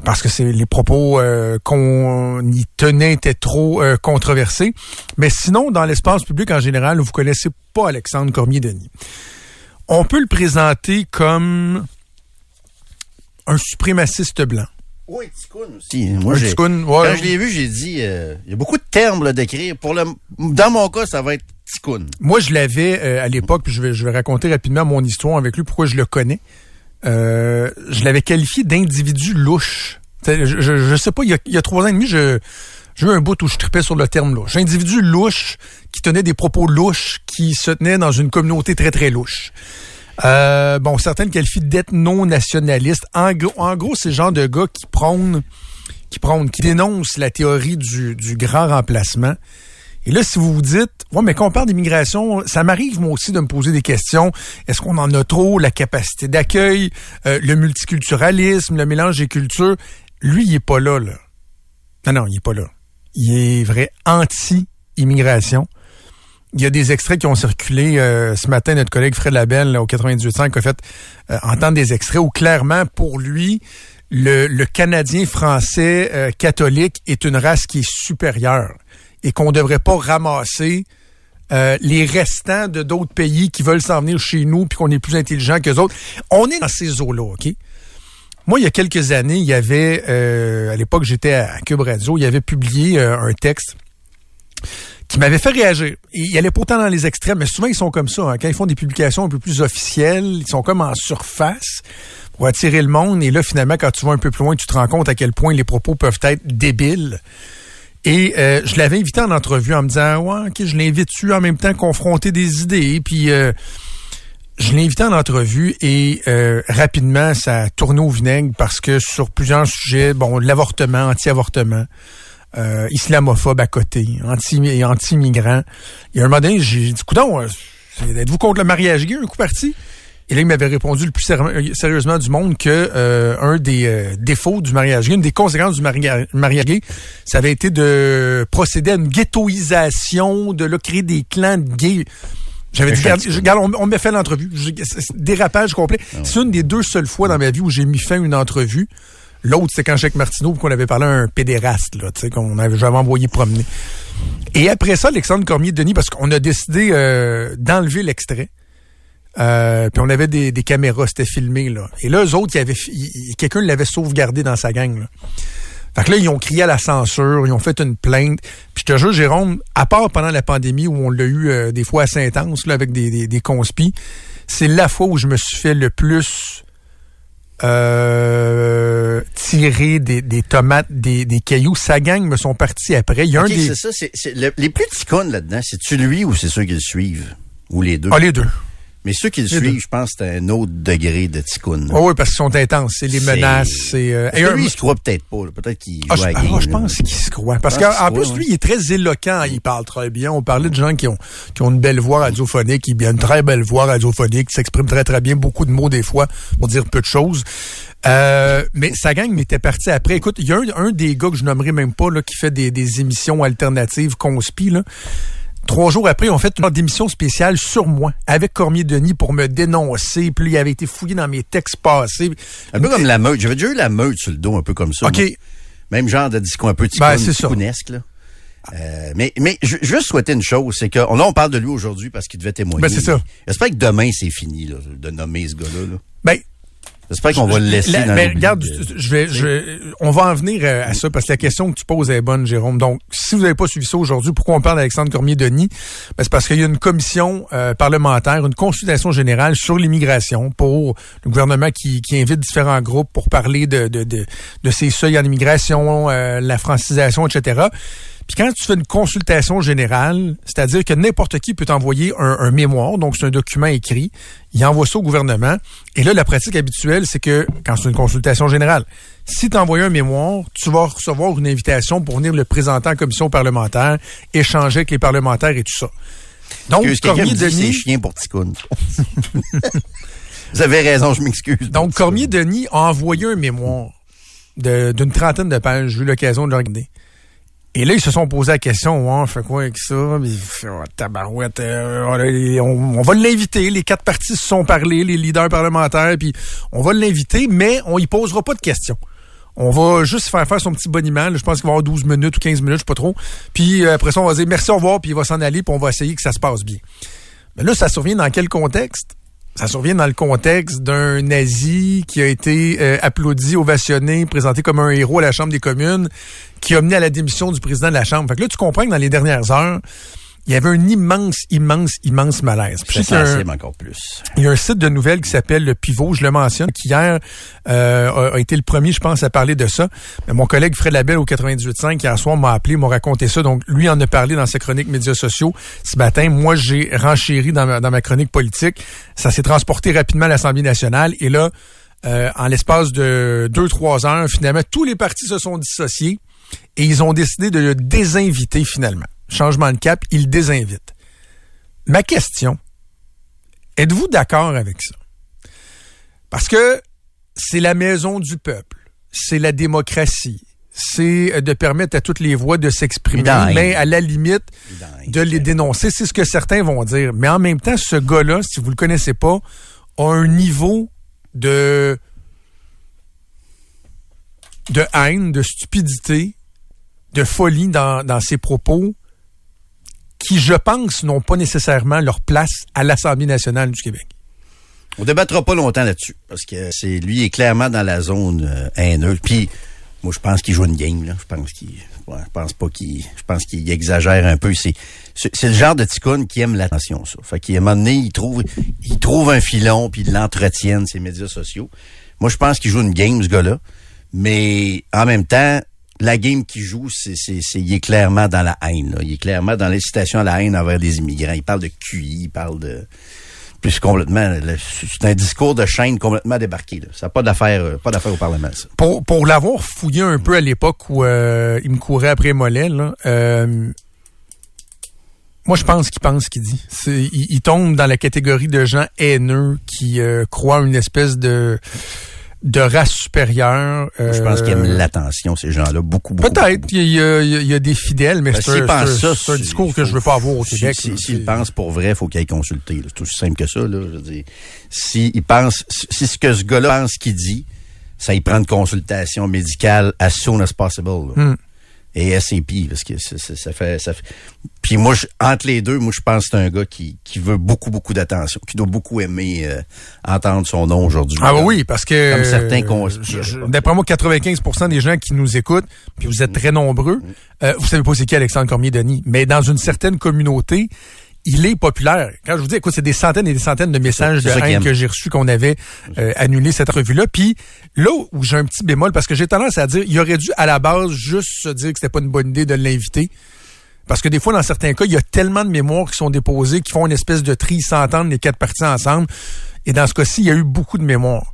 parce que c'est les propos qu'on y tenait étaient trop controversés. Mais sinon, dans l'espace public en général, vous connaissez pas Alexandre Cormier-Denis. On peut le présenter comme un suprémaciste blanc.
Oui, Ticoun aussi. Moi,
ouais.
Quand je l'ai vu, j'ai dit, euh, il y a beaucoup de termes là, d'écrire. Pour le, dans mon cas, ça va être Ticoun.
Moi, je l'avais euh, à l'époque, puis je vais, je vais raconter rapidement mon histoire avec lui, pourquoi je le connais. Euh, je l'avais qualifié d'individu louche. Je, je, je sais pas, il y a, il y a trois ans et demi, je, j'ai eu un bout où je tripais sur le terme louche. Individu louche qui tenait des propos louches, qui se tenait dans une communauté très, très louche. Euh, bon, certains qualifient d'ethno-nationaliste. En en gros c'est le genre de gars qui prône, qui prône, qui dénonce la théorie du, du grand remplacement. Et là, si vous vous dites, ouais, mais quand on parle d'immigration, ça m'arrive moi aussi de me poser des questions. Est-ce qu'on en a trop, la capacité d'accueil, euh, le multiculturalisme, le mélange des cultures? Lui, il est pas là, là. Non, non, il est pas là. Il est vrai anti-immigration. Il y a des extraits qui ont circulé euh, ce matin. Notre collègue Fred Labelle au 98.5 a fait euh, entendre des extraits où clairement, pour lui, le, Canadien français euh, catholique est une race qui est supérieure et qu'on ne devrait pas ramasser euh, les restants de d'autres pays qui veulent s'en venir chez nous puis qu'on est plus intelligent que autres. On est dans ces eaux-là, OK? Moi, il y a quelques années, il y avait, euh, à l'époque, j'étais à Cube Radio, il avait publié euh, un texte qui m'avait fait réagir. Il allait pas autant dans les extrêmes, mais souvent ils sont comme ça. hein. Quand ils font des publications un peu plus officielles, ils sont comme en surface pour attirer le monde. Et là, finalement, quand tu vas un peu plus loin, tu te rends compte à quel point les propos peuvent être débiles. Et euh, je l'avais invité en entrevue en me disant, ouais, ok, je l'invite-tu en même temps confronter des idées. Puis je l'ai invité en entrevue et euh, rapidement, ça a tourné au vinaigre parce que sur plusieurs sujets, bon, l'avortement, anti-avortement, euh, islamophobe à côté, anti- anti-migrant. Il y a un moment donné, j'ai dit, coudonc, euh, êtes-vous contre le mariage gay, un coup parti? Et là, il m'avait répondu le plus séri- sérieusement du monde que euh, un des euh, défauts du mariage gay, une des conséquences du maria- mariage gay, ça avait été de procéder à une ghettoisation, de là, créer des clans de gays. J'avais dit, regarde, on, on m'a fait l'entrevue. Dérapage complet. C'est une des deux seules fois dans ma vie où j'ai mis fin à une entrevue. L'autre, c'est quand Jacques Martineau, puis qu'on avait parlé à un pédéraste, là, tu sais, qu'on avait, j'avais envoyé promener. Et après ça, Alexandre Cormier-Denis, parce qu'on a décidé euh, d'enlever l'extrait. Euh, puis on avait des, des caméras, c'était filmé, là. Et là, eux autres, y avait, quelqu'un l'avait sauvegardé dans sa gang, là. Fait que là, ils ont crié à la censure, ils ont fait une plainte. Puis je te jure, Jérôme, à part pendant la pandémie où on l'a eu euh, des fois assez intense, là, avec des, des, des conspis, c'est la fois où je me suis fait le plus euh, tirer des, des tomates, des, des cailloux. Sa gang me sont partis après. Il y a un des...
c'est ça. c'est- c'est le- les plus petits cons là-dedans, c'est-tu lui ou c'est ceux qui le suivent? Ou les deux?
Ah, les deux.
Mais ceux qui le suivent, je pense que c'est un autre degré de ticoun.
Oh, oui, parce qu'ils sont intenses. C'est les menaces. C'est, euh, un-
lui, il se croit peut-être pas. là. Peut-être qu'il
Ah,
joue
je, ah, je pense qu'il se croit. Parce qu'en plus,
ouais.
lui, il est très éloquent. Il parle très bien. On parlait de gens qui ont, qui ont une belle voix radiophonique. Il a une très belle voix radiophonique, qui s'exprime très, très bien. Beaucoup de mots, des fois, pour dire peu de choses. Euh, mais sa gang m'était parti après. Écoute, il y a un, un des gars que je nommerai même pas, là, qui fait des, des émissions alternatives conspi, là. Trois jours après, ils ont fait une émission spéciale sur moi, avec Cormier-Denis, pour me dénoncer. Puis il avait été fouillé dans mes textes passés.
Un peu comme la meute. J'avais déjà eu la meute sur le dos, un peu comme ça.
OK.
moi. Même genre de discours un peu
Ben,
ticounesque, là. Euh, mais mais je juste souhaiter une chose, c'est que là on parle de lui aujourd'hui parce qu'il devait témoigner.
Ben, c'est ça.
J'espère que demain c'est fini là, de nommer ce gars-là. là.
Ben,
J'espère qu'on va le laisser
La-
dans
ben, regarde, je vais, je, on va en venir euh, à ça parce que la question que tu poses est bonne, Jérôme. Donc, si vous n'avez pas suivi ça aujourd'hui, pourquoi on parle d'Alexandre Cormier-Denis? Ben, c'est parce qu'il y a une commission euh, parlementaire, une consultation générale sur l'immigration pour le gouvernement qui, qui invite différents groupes pour parler de, de, de, de ces seuils en immigration, euh, la francisation, etc. Puis quand tu fais une consultation générale, c'est-à-dire que n'importe qui peut t'envoyer un, un mémoire, donc c'est un document écrit, il envoie ça au gouvernement. Et là, la pratique habituelle, c'est que quand c'est une consultation générale, si tu envoies un mémoire, tu vas recevoir une invitation pour venir le présenter en commission parlementaire, échanger avec les parlementaires et tout ça. Donc,
c'est
Cormier-Denis...
chien pour. Vous avez raison, je m'excuse.
Donc, Cormier-Denis a envoyé un mémoire d'une trentaine de pages. J'ai eu l'occasion de le regarder. Et là, ils se sont posé la question, ouais, on fait quoi avec ça? Puis, oh, tabarouette, euh, on, on va l'inviter. Les quatre partis se sont parlé, les leaders parlementaires, puis on va l'inviter, mais on y posera pas de questions. On va juste faire faire son petit boniment. là. Je pense qu'il va avoir 12 minutes ou 15 minutes, je sais pas trop. Puis euh, après ça, on va dire merci, au revoir, puis il va s'en aller, puis on va essayer que ça se passe bien. Mais là, ça survient dans quel contexte? Ça survient dans le contexte d'un nazi qui a été euh, applaudi, ovationné, présenté comme un héros à la Chambre des communes, qui a mené à la démission du président de la Chambre. Fait que là, tu comprends que dans les dernières heures, il y avait un immense, immense, immense malaise. Puis
C'est
un-
encore plus.
il y a un site de nouvelles qui s'appelle le Pivot, je le mentionne, qui hier euh, a, a été le premier, je pense, à parler de ça. Mais mon collègue Fred Labelle au 98.5, hier soir, m'a appelé, m'a raconté ça. Donc, lui en a parlé dans sa chronique médias sociaux ce matin. Moi, j'ai renchéri dans ma, dans ma chronique politique. Ça s'est transporté rapidement à l'Assemblée nationale. Et là, euh, en l'espace de deux, trois heures, finalement, tous les partis se sont dissociés et ils ont décidé de le désinviter finalement. Changement de cap, ils le désinvitent. Ma question, Êtes-vous d'accord avec ça? Parce que c'est la maison du peuple, c'est la démocratie, c'est euh, de permettre à toutes les voix de s'exprimer, mais à la limite de les dénoncer. C'est ce que certains vont dire. Mais en même temps, ce gars-là, si vous le connaissez pas, a un niveau de de haine, de stupidité, de folie dans, dans ses propos qui, je pense, n'ont pas nécessairement leur place à l'Assemblée nationale du Québec.
On débattra pas longtemps là-dessus parce que c'est lui est clairement dans la zone euh, haineuse. Puis moi je pense qu'il joue une game là. Je pense qu'il je pense pas qu'il je pense qu'il exagère un peu. C'est le genre de ticoun qui aime l'attention ça. Fait qu'à un moment donné, il trouve il trouve un filon puis il l'entretienne ses médias sociaux. Moi je pense qu'il joue une game ce gars-là, mais en même temps la game qu'il joue, c'est, c'est, c'est, il est clairement dans la haine. Là. Il est clairement dans l'incitation à la haine envers les immigrants. Il parle de QI, il parle de plus complètement. C'est un discours de chaîne complètement débarqué. Là. Ça n'a pas d'affaire, euh, pas d'affaire au Parlement, ça.
Pour, pour l'avoir fouillé un peu à l'époque où euh, il me courait après Mollet, là, euh, Moi, je pense qu'il pense ce qu'il dit. C'est, il, il tombe dans la catégorie de gens haineux qui euh, croient une espèce de de race supérieure.
Je pense qu'ils aiment
euh,
l'attention, ces gens-là, beaucoup, beaucoup.
Peut-être. Il y, a, il y a- il y a des fidèles, mais
Ben,
c'est
s'ils
un, discours que je veux pas avoir au
si-
Québec.
si-. S'ils
C'est-
pensent pour vrai, il faut qu'ils aillent consulter. C'est aussi simple que ça. Là, je veux dire. S'ils pensent, si ce que ce gars-là pense qu'il dit, ça y prend une consultation médicale as soon as possible. là. Et SCP, parce que ça, ça- ça fait, ça fait. Puis moi, je- entre les deux, moi, je pense que c'est un gars qui, qui veut beaucoup, beaucoup d'attention, qui doit beaucoup aimer euh, entendre son nom aujourd'hui.
Ah bah oui, parce que
Comme certains
euh, je- je- d'après moi, 95% des gens qui nous écoutent, puis vous êtes très nombreux, euh, vous savez pas c'est qui Alexandre Cormier-Denis, mais dans une certaine communauté, il est populaire. Quand je vous dis, écoute, c'est des centaines et des centaines de messages de haine que j'ai reçus qu'on avait euh, annulé cette revue-là. Puis là où j'ai un petit bémol, parce que j'ai tendance à dire, il aurait dû à la base juste se dire que c'était pas une bonne idée de l'inviter. Parce que des fois, dans certains cas, il y a tellement de mémoires qui sont déposées, qui font une espèce de tri, ils s'entendent les quatre parties ensemble. Et dans ce cas-ci, il y a eu beaucoup de mémoires.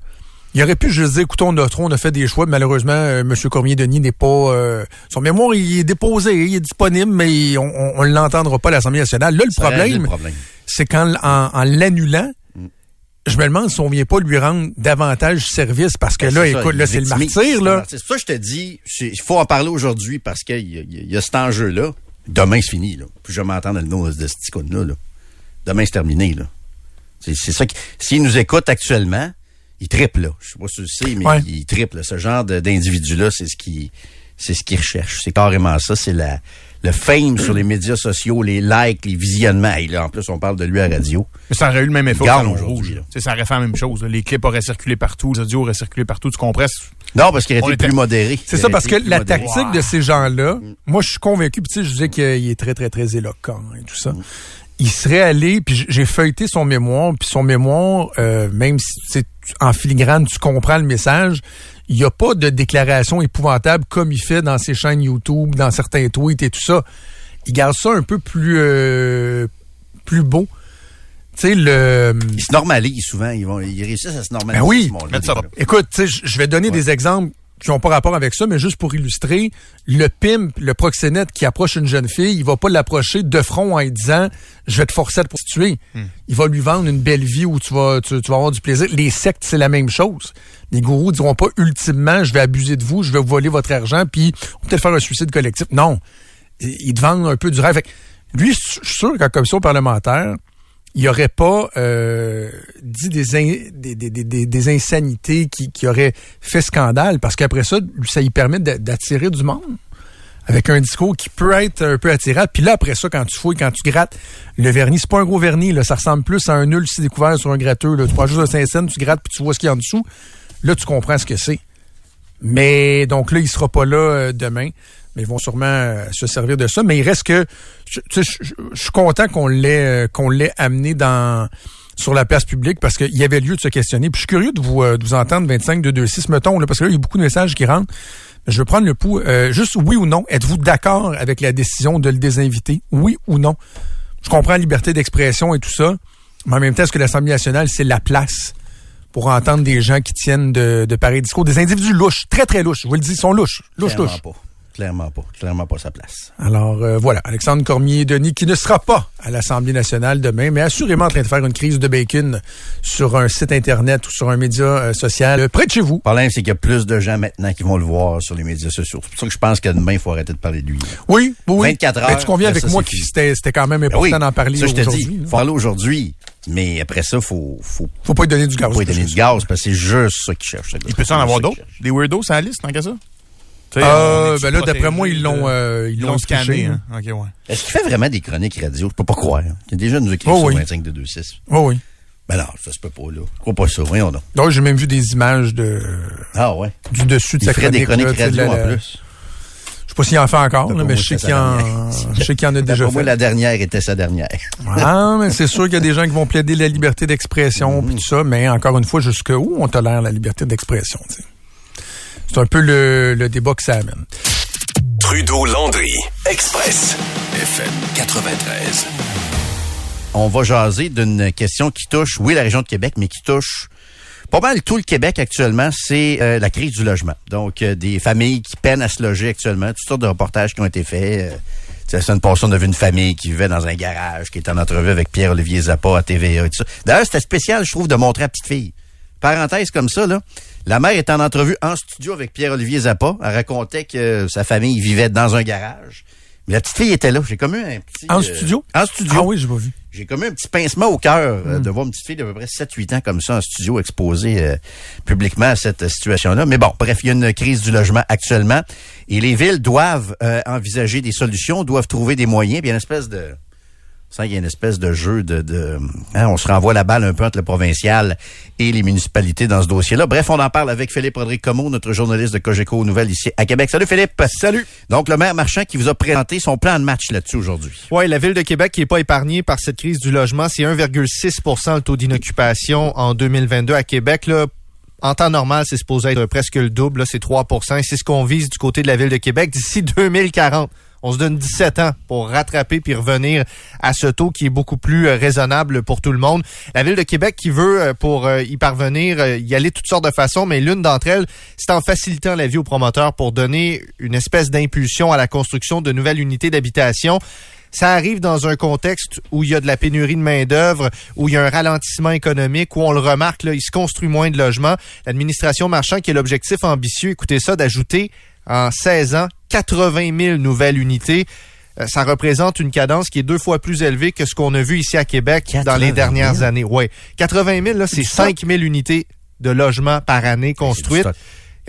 Il aurait pu juste dire, écoutons, notre on a fait des choix. Malheureusement, euh, M. Cormier-Denis n'est pas... euh, son mémoire, il est déposé, il est disponible, mais on, on, on l'entendra pas à l'Assemblée nationale. Là, le
Ça
problème, c'est qu'en en, en l'annulant, je me demande si on vient pas lui rendre davantage service, parce que
Ben,
là, écoute, là, c'est le martyr,
c'est
là.
C'est ça que je te dis, il faut en parler aujourd'hui parce qu'il y, a- a- a cet enjeu-là. Demain, c'est fini, là. Puis je vais m'entendre le nom de ce petit là. Demain, c'est terminé, là. C'est c'est ça qui, s'il nous écoute actuellement, il triple, là. Je sais pas si tu sais, mais
Ouais.
il triple. là. Ce genre d'individu-là, c'est ce qui, c'est ce qu'il recherche. C'est carrément ça. C'est la, le fame sur les médias sociaux, les likes, les visionnements. Et là, en plus, on parle de lui à radio.
Mais ça aurait eu le même effet au Salon Rouge. Ça aurait fait la même chose. là. Les clips auraient circulé partout, les audios auraient circulé partout. Tu comprends?
Non, parce qu'il aurait été
était-
plus modéré.
C'est ça, parce que la
modéré.
tactique de ces gens-là, moi, je suis convaincu, puis tu sais, je disais qu'il est très, très, très éloquent et tout ça. Il serait allé, puis j'ai feuilleté son mémoire, puis son mémoire, euh, même si c'est en filigrane, tu comprends le message, il n'y a pas de déclaration épouvantable comme il fait dans ses chaînes YouTube, dans certains tweets et tout ça. Il garde ça un peu plus, euh, plus beau. Tu sais, le...
Ils se normalisent souvent. Ils, vont, ils réussissent à se normaliser.
Ben oui.
ce.
Écoute, je vais donner des exemples qui n'ont pas rapport avec ça, mais juste pour illustrer, le pimp, le proxénète qui approche une jeune fille, il va pas l'approcher de front en lui disant je vais te forcer à te prostituer. Il va lui vendre une belle vie où tu vas tu, tu vas avoir du plaisir. Les sectes, c'est la même chose. Les gourous diront pas ultimement je vais abuser de vous, je vais vous voler votre argent puis on peut peut-être faire un suicide collectif. Non. Ils ils te vendent un peu du rêve. Fait que lui, je suis sûr qu'en commission parlementaire, il aurait pas euh, dit des, in- des, des, des, des insanités qui, auraient fait scandale, parce qu'après ça, ça lui permet d'a- d'attirer du monde avec un discours qui peut être un peu attirant. Puis là, après ça, quand tu fouilles, quand tu grattes, le vernis, c'est pas un gros vernis, là, ça ressemble plus à un nul si découvert sur un gratteux. Tu prends juste un Saint-Saëns, tu grattes, puis tu vois ce qu'il y a en dessous. Là, tu comprends ce que c'est. Mais donc là, il sera pas là euh, demain. Mais ils vont sûrement euh, se servir de ça. Mais il reste que je, tu sais, je- je- je suis content qu'on l'ait euh, qu'on l'ait amené dans sur la place publique parce qu'il y avait lieu de se questionner. Puis je suis curieux de vous, euh, de vous entendre 25 de 26 mettons, là, parce que là, il y a beaucoup de messages qui rentrent. Je vais prendre le pouls. Euh, juste oui ou non, êtes-vous d'accord avec la décision de le désinviter? Oui ou non? Je comprends la liberté d'expression et tout ça, mais en même temps, est-ce que l'Assemblée nationale, c'est la place pour entendre des gens qui tiennent de, de pareils discours? Des individus louches, très très louches, je vous le dis, ils sont louches. Louches, louches.
pas. Clairement pas. Clairement pas sa place.
Alors euh, voilà, Alexandre Cormier-Denis qui ne sera pas à l'Assemblée nationale demain, mais assurément en train de faire une crise de bacon sur un site Internet ou sur un média euh, social euh, près de chez vous.
Le problème, c'est qu'il y a plus de gens maintenant qui vont le voir sur les médias sociaux. C'est pour ça que je pense que demain, il faut arrêter de parler de lui.
Oui, oui, oui.
24
Ben,
heures,
tu conviens avec
ça,
moi que c'était c'était quand même
Ben
important
oui,
d'en parler
ça, je te dis.
aujourd'hui.
Faut parler aujourd'hui. Mais après ça, faut, faut
Faut pas lui donner du gaz.
pas lui donner du gaz parce que c'est juste ça qu'il cherche.
Il peut
C'est
en avoir
ça
d'autres? Des weirdos sur la liste, tant qu'à ça?
Euh, ben là, d'après moi, ils l'ont euh, ils l'ont
scanné, hein? OK, ouais.
Est-ce qu'il fait vraiment des chroniques radio? Je peux pas croire. hein. Il y a qui nous écrivent
Oh
sur
oui.
25 de 26.
Oui, oui.
Ben non, ça se peut pas, là. Je crois pas ça. Voyons donc.
Donc, j'ai même vu des images de
Ah ouais.
du dessus de
Il
sa
ferait des
chronique,
chroniques
là,
radio
la-
en plus.
Je sais pas s'il en fait encore, là, mais je sais qu'il
sa
en, je sais qu'il en a déjà
Pour moi,
fait.
la dernière était sa dernière.
Ah, mais c'est sûr qu'il y a des gens qui vont plaider la liberté d'expression puis tout ça, mais encore une fois, jusqu'où on tolère la liberté d'expression, tu sais? C'est un peu le, le débat que ça amène.
Trudeau-Landry, Express, FM 93.
On va jaser d'une question qui touche, oui, la région de Québec, mais qui touche pas mal tout le Québec actuellement, c'est euh, la crise du logement. Donc, euh, des familles qui peinent à se loger actuellement, toutes sortes de reportages qui ont été faits. euh, La semaine passée, on a vu une famille qui vivait dans un garage, qui était en entrevue avec Pierre-Olivier Zappa à TVA et tout ça. D'ailleurs, c'était spécial, je trouve, de montrer à petite fille. Parenthèse comme ça, là. La mère est en entrevue en studio avec Pierre-Olivier Zappa. Elle racontait que sa famille vivait dans un garage. Mais la petite fille était là. J'ai comme eu un petit...
En
euh,
studio?
En studio.
Ah oui, j'ai pas vu.
J'ai comme eu un petit pincement au cœur euh, de voir une petite fille d'à peu près 7-8 ans comme ça en studio exposée euh, publiquement à cette situation-là. Mais bon, bref, il y a une crise du logement actuellement et les villes doivent envisager des solutions, doivent trouver des moyens. Puis il y a une espèce de... Ça, il y a une espèce de jeu de... de hein, on se renvoie la balle un peu entre le provincial et les municipalités dans ce dossier-là. Bref, on en parle avec Philippe Rodrigue Comeau, notre journaliste de Cogeco aux Nouvelles ici à Québec. Salut Philippe!
Salut!
Donc, le maire Marchand qui vous a présenté son plan de match là-dessus aujourd'hui.
Oui, la ville de Québec qui n'est pas épargnée par cette crise du logement. C'est 1,6% le taux d'inoccupation en 2022 à Québec. Là, en temps normal, c'est supposé être presque le double. C'est 3 et c'est ce qu'on vise du côté de la ville de Québec d'ici 2040. On se donne 17 ans pour rattraper puis revenir à ce taux qui est beaucoup plus euh, raisonnable pour tout le monde. La ville de Québec qui veut, euh, pour euh, y parvenir, y aller toutes sortes de façons, mais l'une d'entre elles, c'est en facilitant la vie aux promoteurs pour donner une espèce d'impulsion à la construction de nouvelles unités d'habitation. Ça arrive dans un contexte où il y a de la pénurie de main-d'œuvre, où il y a un ralentissement économique, où on le remarque, là, il se construit moins de logements. L'administration marchand qui a l'objectif ambitieux, écoutez ça, d'ajouter en 16 ans 80 000 nouvelles unités. Euh, ça représente une cadence qui est deux fois plus élevée que ce qu'on a vu ici à Québec dans les dernières années. Oui, 80 000, là, c'est 5 000 unités de logements par année construites.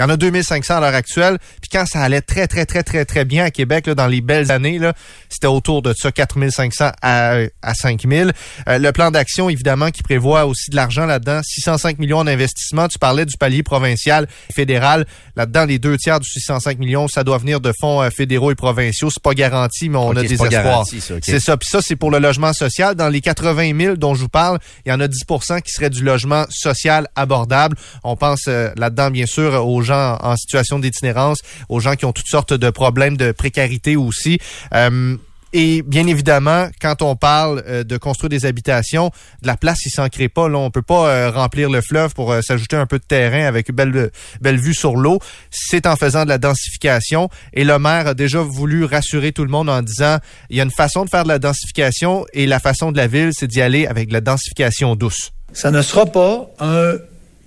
Il y en a 2500 à l'heure actuelle. Puis quand ça allait très, très, très, très, très bien à Québec, là, dans les belles années, là, c'était autour de ça, 4500 à, à 5000. Euh, le plan d'action, évidemment, qui prévoit aussi de l'argent là-dedans, 605 millions d'investissements. Tu parlais du palier provincial, fédéral. Là-dedans, les deux tiers du 605 millions, ça doit venir de fonds euh, fédéraux et provinciaux. C'est pas garanti, mais on a des espoirs. C'est ça. Puis ça, c'est pour le logement social. Dans les 80 000 dont je vous parle, il y en a 10% qui serait du logement social abordable. On pense euh, là-dedans, bien sûr, aux gens en situation d'itinérance, aux gens qui ont toutes sortes de problèmes de précarité aussi. Euh, et bien évidemment, quand on parle euh, de construire des habitations, de la place, il s'en crée pas. Là, on peut pas euh, remplir le fleuve pour s'ajouter un peu de terrain avec une belle, belle vue sur l'eau. C'est en faisant de la densification. Et le maire a déjà voulu rassurer tout le monde en disant, il y a une façon de faire de la densification et la façon de la ville, c'est d'y aller avec de la densification douce.
Ça ne sera pas un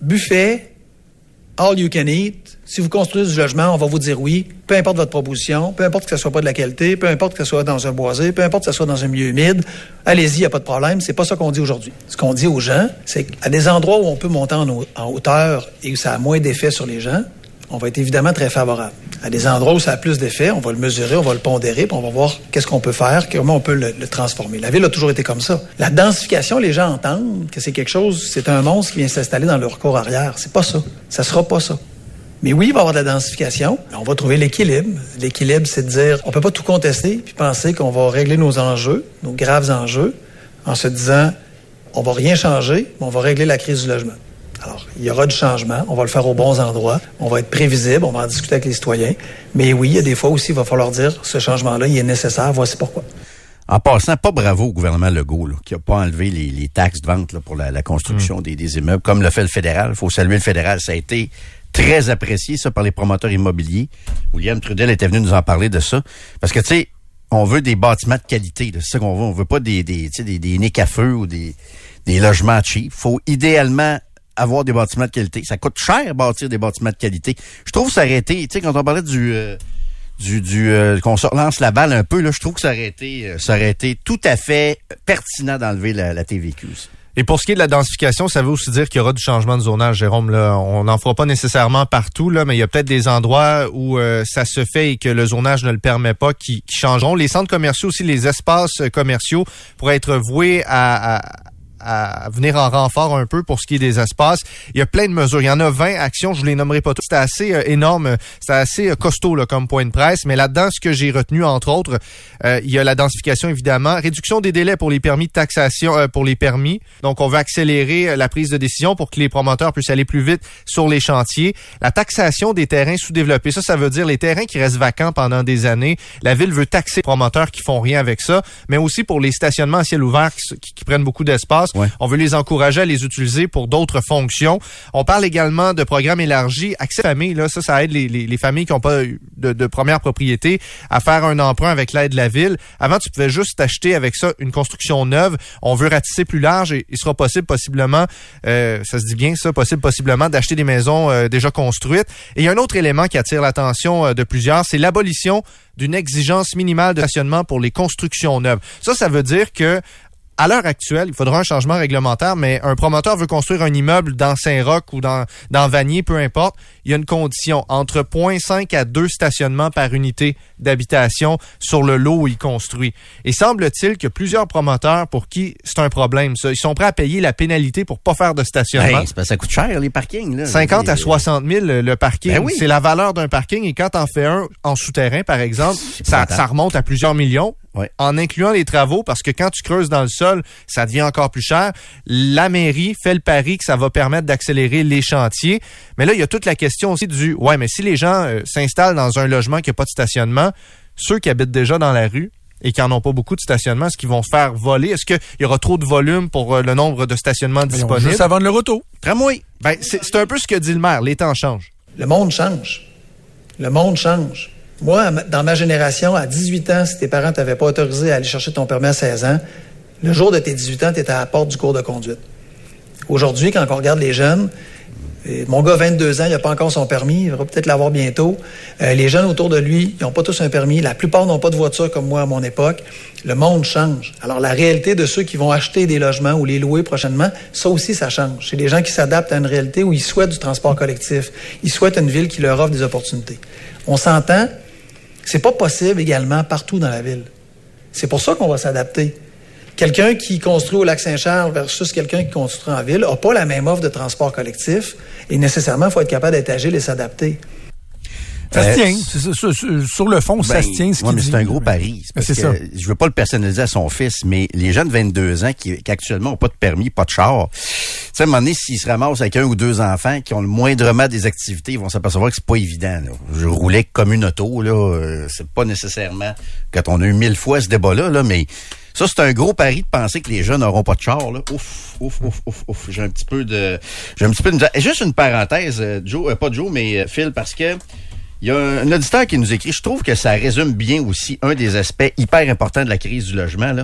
buffet all you can eat. Si vous construisez du logement, on va vous dire oui, peu importe votre proposition, peu importe que ce soit pas de la qualité, peu importe que ce soit dans un boisé, peu importe que ce soit dans un milieu humide, allez-y, il n'y a pas de problème. C'est pas ça qu'on dit aujourd'hui. Ce qu'on dit aux gens, c'est qu'à des endroits où on peut monter en, en hauteur et où ça a moins d'effet sur les gens, on va être évidemment très favorable. À des endroits où ça a plus d'effet, on va le mesurer, on va le pondérer, puis on va voir qu'est-ce qu'on peut faire, comment on peut le, transformer. La ville a toujours été comme ça. La densification, les gens entendent que c'est quelque chose, c'est un monstre qui vient s'installer dans leur cours arrière. C'est pas ça. Ça sera pas ça. Mais oui, il va y avoir de la densification. On va trouver l'équilibre. L'équilibre, c'est de dire, on peut pas tout contester puis penser qu'on va régler nos enjeux, nos graves enjeux, en se disant, on va rien changer, mais on va régler la crise du logement. Alors, il y aura du changement. On va le faire aux bons endroits. On va être prévisible. On va en discuter avec les citoyens. Mais oui, il y a des fois aussi, il va falloir dire ce changement-là, il est nécessaire. Voici pourquoi.
En passant, pas bravo au gouvernement Legault, là, qui n'a pas enlevé les, taxes de vente pour la, construction mm. des, immeubles, comme le fait le fédéral. Il faut saluer le fédéral. Ça a été très apprécié, ça, par les promoteurs immobiliers. William Trudel était venu nous en parler de ça. Parce que, tu sais, on veut des bâtiments de qualité. C'est ça qu'on veut. On veut pas des, des, des, des niques à feu ou des, des logements cheap. faut idéalement avoir des bâtiments de qualité. Ça coûte cher bâtir des bâtiments de qualité. Je trouve que été, tu sais, quand on parlait du euh, du, du euh, qu'on lance la balle un peu, là, je trouve que ça aurait été euh, ça tout à fait pertinent d'enlever la, la TVQ.
Et pour ce qui est de la densification, ça veut aussi dire qu'il y aura du changement de zonage, Jérôme. Là, on n'en fera pas nécessairement partout, là, mais il y a peut-être des endroits où ça se fait et que le zonage ne le permet pas qui, qui changeront. Les centres commerciaux aussi, les espaces commerciaux pourraient être voués à, à à venir en renfort un peu pour ce qui est des espaces. Il y a plein de mesures. Il y en a 20 actions, je les nommerai pas toutes. C'était assez euh, énorme, c'était assez euh, costaud là, comme point de presse. Mais là-dedans, ce que j'ai retenu, entre autres, euh, il y a la densification, évidemment. Réduction des délais pour les permis de taxation, pour les permis. Donc, on veut accélérer la prise de décision pour que les promoteurs puissent aller plus vite sur les chantiers. La taxation des terrains sous-développés. Ça, ça veut dire les terrains qui restent vacants pendant des années. La ville veut taxer les promoteurs qui font rien avec ça, mais aussi pour les stationnements à ciel ouvert qui prennent beaucoup d'espace On veut les encourager à les utiliser pour d'autres fonctions. On parle également de programmes élargis. Accès famille, là, ça, ça aide les, les, les familles qui n'ont pas de, de première propriété à faire un emprunt avec l'aide de la ville. Avant, tu pouvais juste acheter avec ça une construction neuve. On veut ratisser plus large et il sera possible possiblement, euh, ça se dit bien ça, possible possiblement d'acheter des maisons euh, déjà construites. Et il y a un autre élément qui attire l'attention euh, de plusieurs, c'est l'abolition d'une exigence minimale de stationnement pour les constructions neuves. Ça, ça veut dire que à l'heure actuelle, il faudra un changement réglementaire, mais un promoteur veut construire un immeuble dans Saint-Roch ou dans, dans Vanier, peu importe, il y a une condition entre 0.5 à 2 stationnements par unité d'habitation sur le lot où il construit. Et semble-t-il que plusieurs promoteurs pour qui c'est un problème, ça, ils sont prêts à payer la pénalité pour pas faire de stationnement.
Que ça coûte cher, les parkings. Là.
50 à
Et-
60 000 le le parking.
Ben oui.
C'est la valeur d'un parking et quand t'en fais un en souterrain, par exemple, ça remonte à plusieurs millions.
Ouais.
En incluant les travaux, parce que quand tu creuses dans le sol, ça devient encore plus cher. La mairie fait le pari que ça va permettre d'accélérer les chantiers. Mais là, il y a toute la question aussi du, ouais, mais si les gens euh, s'installent dans un logement qui n'a pas de stationnement, ceux qui habitent déjà dans la rue, et qui en ont pas beaucoup de stationnement, est-ce qu'ils vont faire voler? Est-ce qu'il y aura trop de volume pour euh, le nombre de stationnements disponibles?
juste à vendre le roto.
Tramway.
Ben, c'est c'est un peu ce que dit le maire. Les temps changent.
Le monde change. Le monde change. Moi, dans ma génération, à 18 ans, si tes parents t'avaient pas autorisé à aller chercher ton permis à 16 ans, le jour de tes 18 ans, tu étais à la porte du cours de conduite. Aujourd'hui, quand on regarde les jeunes, mon gars, 22 ans, il n'a pas encore son permis, il va peut-être l'avoir bientôt. Euh, les jeunes autour de lui, ils n'ont pas tous un permis. La plupart n'ont pas de voiture comme moi à mon époque. Le monde change. Alors, la réalité de ceux qui vont acheter des logements ou les louer prochainement, ça aussi, ça change. C'est des gens qui s'adaptent à une réalité où ils souhaitent du transport collectif. Ils souhaitent une ville qui leur offre des opportunités. On s'entend, c'est pas possible également partout dans la ville. C'est pour ça qu'on va s'adapter. Quelqu'un qui construit au lac Saint-Charles versus quelqu'un qui construit en ville n'a pas la même offre de transport collectif et nécessairement, il faut être capable d'être agile et s'adapter.
Ça
Euh,
se tient. C'est ça, sur, le fond, ça
Ben,
se tient. Ce
ouais, mais c'est un gros pari. C'est
Ben,
parce
c'est
que
ça.
Je veux pas le personnaliser à son fils, mais les jeunes de 22 ans qui, qui actuellement n'ont pas de permis, pas de char, tu sais, à un moment donné, s'ils se ramassent avec un ou deux enfants qui ont le moindrement des activités, ils vont s'apercevoir que c'est pas évident. là. Je roulais comme une auto, là. euh, c'est pas nécessairement quand on a eu mille fois ce débat-là, là, mais ça, c'est un gros pari de penser que les jeunes n'auront pas de char, là. Ouf, ouf, ouf, ouf, ouf. J'ai un petit peu de, j'ai un petit peu de, juste une parenthèse, euh, Joe, euh, pas Joe, mais euh, Phil, parce que il y a un, auditeur qui nous écrit, je trouve que ça résume bien aussi un des aspects hyper importants de la crise du logement.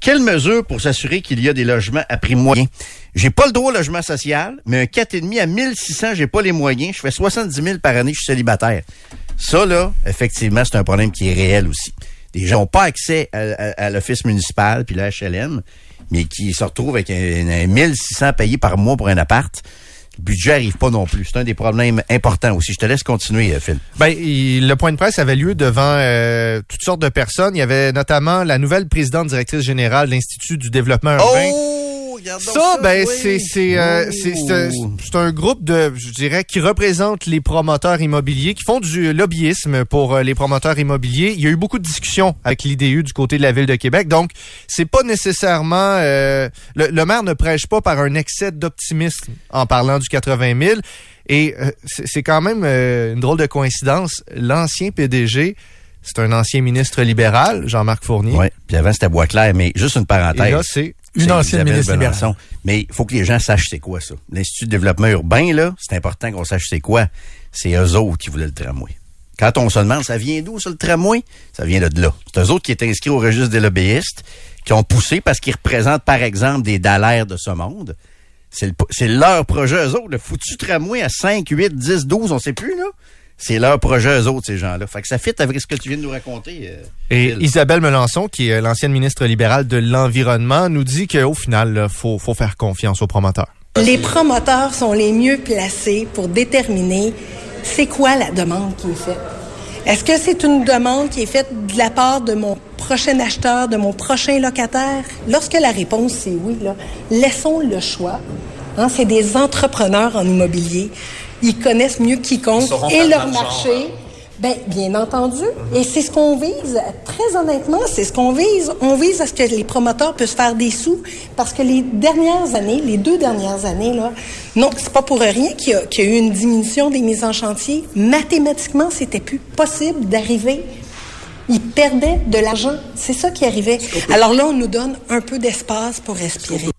Quelles mesures pour s'assurer qu'il y a des logements à prix moyen? J'ai pas le droit au logement social, mais un 4,5 à 1600, j'ai pas les moyens. Je fais 70 000 par année, je suis célibataire. Ça, là, effectivement, c'est un problème qui est réel aussi. Des gens n'ont pas accès à, l'office municipal puis la HLM, mais qui se retrouvent avec un, un 1600 payés par mois pour un appart. Le budget arrive pas non plus. C'est un des problèmes importants aussi. Je te laisse continuer, euh, Phil.
Ben, il- le point de presse avait lieu devant euh, toutes sortes de personnes. Il y avait notamment la nouvelle présidente directrice générale de l'Institut du développement urbain. Ça, ben, c'est c'est euh, c'est c'est un, c'est un groupe de, je dirais, qui représente les promoteurs immobiliers, qui font du lobbyisme pour euh, les promoteurs immobiliers. Il y a eu beaucoup de discussions avec l'IDU du côté de la ville de Québec, donc c'est pas nécessairement euh, le, le maire ne prêche pas par un excès d'optimisme en parlant du 80 000. Et euh, c'est quand même euh, une drôle de coïncidence. L'ancien PDG, c'est un ancien ministre libéral, Jean-Marc Fournier.
Oui, puis avant, c'était Bois-Clair, mais juste une
Et
parenthèse.
là, c'est
Une ancienne ministre libérale.
Mais il faut que les gens sachent c'est quoi ça. L'Institut de développement urbain, là, c'est important qu'on sache c'est quoi. C'est eux autres qui voulaient le tramway. Quand on se demande, ça vient d'où, ça, le tramway? Ça vient de là. C'est eux autres qui étaient inscrits au registre des lobbyistes, qui ont poussé parce qu'ils représentent, par exemple, des dallaires de ce monde. C'est le- c'est leur projet, eux autres. Le foutu tramway à 5, 8, 10, 12, on sait plus, là. C'est leur projet, eux autres, ces gens-là. Fait que ça fit avec ce que tu viens de nous raconter. euh,
Et
Phil.
Isabelle Melançon, qui est l'ancienne ministre libérale de l'Environnement, nous dit qu'au final, il faut, faut faire confiance aux promoteurs.
Les promoteurs sont les mieux placés pour déterminer c'est quoi la demande qui est faite. Est-ce que c'est une demande qui est faite de la part de mon prochain acheteur, de mon prochain locataire? Lorsque la réponse c'est oui, là, laissons le choix. Hein, c'est des entrepreneurs en immobilier. Ils connaissent mieux quiconque et leur marché. Ben, bien entendu. Et c'est ce qu'on vise. Très honnêtement, c'est ce qu'on vise. On vise à ce que les promoteurs puissent faire des sous parce que les dernières années, les deux dernières années, là, non, c'est pas pour rien qu'il y, y a eu une diminution des mises en chantier. Mathématiquement, c'était plus possible d'arriver. Ils perdaient de l'argent. C'est ça qui arrivait. Alors là, on nous donne un peu d'espace pour respirer.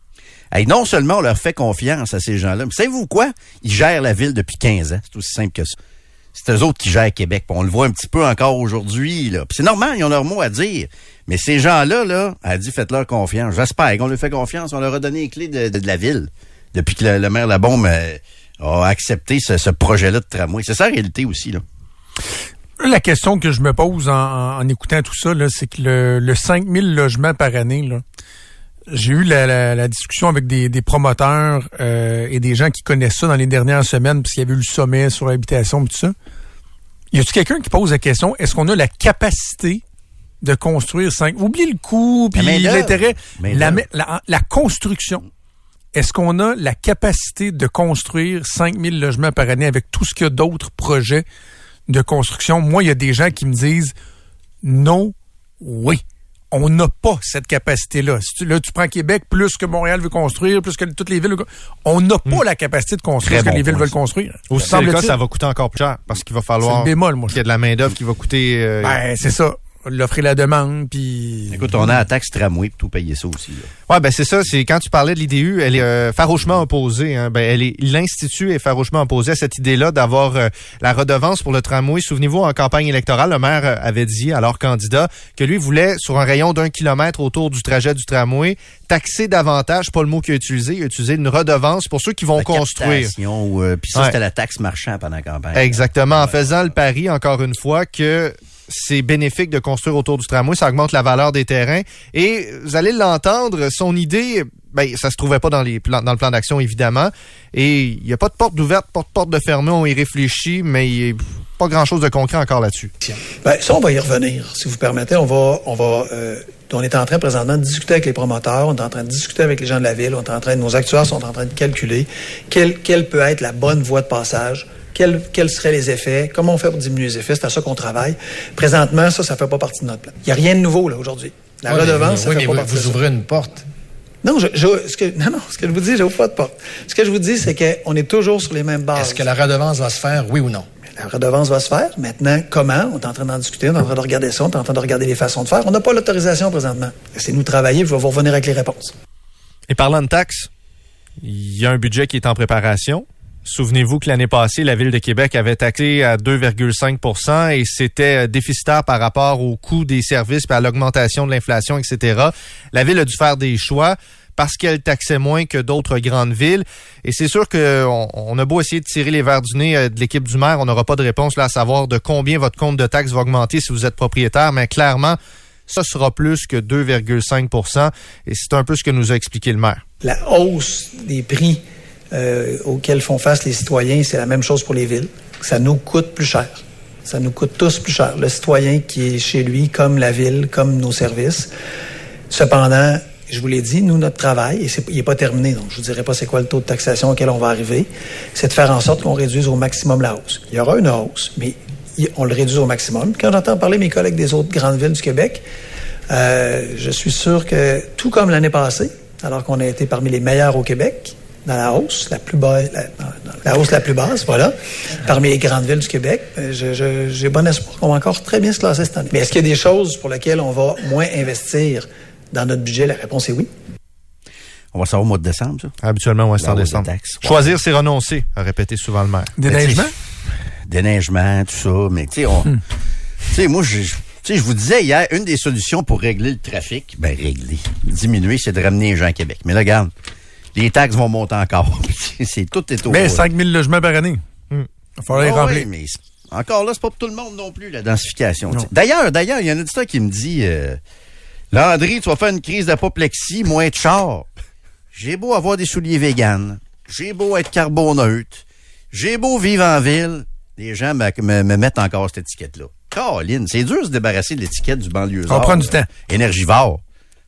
Hey, non seulement on leur fait confiance à ces gens-là, mais savez-vous quoi? Ils gèrent la ville depuis 15 ans. C'est aussi simple que ça. C'est eux autres qui gèrent Québec. On le voit un petit peu encore aujourd'hui. c'est normal, ils ont leur mot à dire. Mais ces gens-là, là, a dit faites-leur confiance. J'espère qu'on leur fait confiance. On leur a donné les clés de, la ville. Depuis que le, maire Labombe euh, a accepté ce, projet-là de tramway. C'est ça la réalité aussi, là.
La question que je me pose en, écoutant tout ça, c'est que le, le 5000 logements par année, là, j'ai eu la, la- la discussion avec des, des promoteurs euh, et des gens qui connaissent ça dans les dernières semaines, parce qu'il y avait eu le sommet sur l'habitation et tout ça. Y a-tu quelqu'un qui pose la question, est-ce qu'on a la capacité de construire 5... Oublie le coût, puis l'intérêt. La, la construction. Est-ce qu'on a la capacité de construire 5000 logements par année avec tout ce qu'il y a d'autres projets de construction? Moi, il y a des gens qui me disent non, oui. On n'a pas cette capacité-là. Si là, tu prends Québec plus que Montréal veut construire, plus que toutes les villes. On n'a pas la capacité de construire
Hmm. Très
ce que
bon
les villes veulent
ça.
construire.
Aussi, c'est le cas, ça va coûter encore plus cher parce qu'il va
C'est
falloir
le bémol, moi.
qu'il y ait de la main-d'œuvre qui va coûter. euh,
Ben, c'est ça. L'offre et la demande, puis...
Écoute, on a la taxe tramway pour tout payer ça aussi. Là.
Ouais, ben c'est ça. C'est quand tu parlais de l'IDU, elle est euh, farouchement opposée. Hein. Ben, elle est l'institut est farouchement opposé à cette idée-là d'avoir euh, la redevance pour le tramway. Souvenez-vous, en campagne électorale, le maire euh, avait dit, alors candidat, que lui voulait sur un rayon d'un kilomètre autour du trajet du tramway taxer davantage. Pas le mot qu'il a utilisé. Il a utilisé une redevance pour ceux qui vont
La
construire.
euh, Puis ça,
Ouais.
c'était la taxe marchand pendant la campagne.
Exactement. En faisant le pari, encore une fois, que c'est bénéfique de construire autour du tramway, ça augmente la valeur des terrains. Et vous allez l'entendre, son idée, ben, ça se trouvait pas dans, les dans le plan d'action, évidemment. Et il n'y a pas de porte d'ouverte, pas de porte de fermée, on y réfléchit, mais il n'y a pas grand-chose de concret encore là-dessus.
Ben, ça, on va y revenir. Si vous permettez, on va, on va, euh, on est en train présentement de discuter avec les promoteurs, on est en train de discuter avec les gens de la ville, on est en train, nos actuaires sont en train de calculer quelle, quelle peut être la bonne voie de passage, quels, quels seraient les effets, comment on fait pour diminuer les effets, c'est à ça qu'on travaille. Présentement, ça, ça fait pas partie de notre plan. Il n'y a rien de nouveau, là, aujourd'hui. La
Ouais, mais
redevance,
vous-
ça
oui,
fait
mais
pas
vous,
partie de
vous
ça.
ouvrez une porte.
Non, je, je- ce que, non, non, ce que je vous dis, j'ouvre pas de porte. Ce que je vous dis, c'est qu'on est toujours sur les mêmes bases.
Est-ce que la redevance va se faire, oui ou non?
La redevance va se faire. Maintenant, comment? On est en train d'en discuter, on est en train de regarder ça, on est en train de regarder les façons de faire. On n'a pas l'autorisation présentement. Laissez-nous travailler, je vais vous revenir avec les réponses.
Et parlant de taxes, il y a un budget qui est en préparation. Souvenez-vous que l'année passée, la Ville de Québec avait taxé à 2,5% et c'était euh, déficitaire par rapport au coût des services, puis à l'augmentation de l'inflation, etc. La Ville a dû faire des choix parce qu'elle taxait moins que d'autres grandes villes. Et c'est sûr qu'on on a beau essayer de tirer les verres du nez euh, de l'équipe du maire, on n'aura pas de réponse là à savoir de combien votre compte de taxes va augmenter si vous êtes propriétaire, mais clairement, ça sera plus que 2,5 Et c'est un peu ce que nous a expliqué le maire.
La hausse des prix euh, auxquels font face les citoyens, c'est la même chose pour les villes. Ça nous coûte plus cher. Ça nous coûte tous plus cher. Le citoyen qui est chez lui, comme la ville, comme nos services. Cependant, je vous l'ai dit, nous, notre travail, et il n'est pas terminé, donc je ne vous dirai pas c'est quoi le taux de taxation auquel on va arriver, c'est de faire en sorte qu'on réduise au maximum la hausse. Il y aura une hausse, mais on le réduit au maximum. Quand j'entends parler mes collègues des autres grandes villes du Québec, euh, je suis sûr que, tout comme l'année passée, alors qu'on a été parmi les meilleurs au Québec, dans la hausse, la plus basse, la, hausse la plus basse, voilà, parmi les grandes villes du Québec, euh, j'ai bon espoir qu'on va encore très bien se classer cette année. Mais est-ce qu'il y a des choses pour lesquelles on va moins investir dans notre budget? La réponse est oui.
On va savoir au mois de décembre, ça.
Habituellement, ouais, c'est en décembre.
taxes.
Choisir, c'est renoncer, a répété souvent le maire.
Déneigement?
Déneigement, tout ça. Mais tu sais, on-
Hmm.
tu sais, moi, je, je- tu sais, je vous disais hier, une des solutions pour régler le trafic, ben régler, diminuer, c'est de ramener les gens à Québec. Mais là, regarde, les taxes vont monter encore. c'est tout est au
Mais 5000 logements par année. Il va falloir les
Ah
remplir.
ouais, mais encore là, c'est pas pour tout le monde non plus, la densification. D'ailleurs, d'ailleurs, il y a un auditeur qui me dit euh, Landry, tu vas faire une crise d'apoplexie, moins de char. J'ai beau avoir des souliers véganes, j'ai beau être carboneutre, j'ai beau vivre en ville, les gens me, me- me mettent encore cette étiquette-là. Caroline, c'est dur de se débarrasser de l'étiquette du banlieue.
Va prendre du temps.
Énergivore.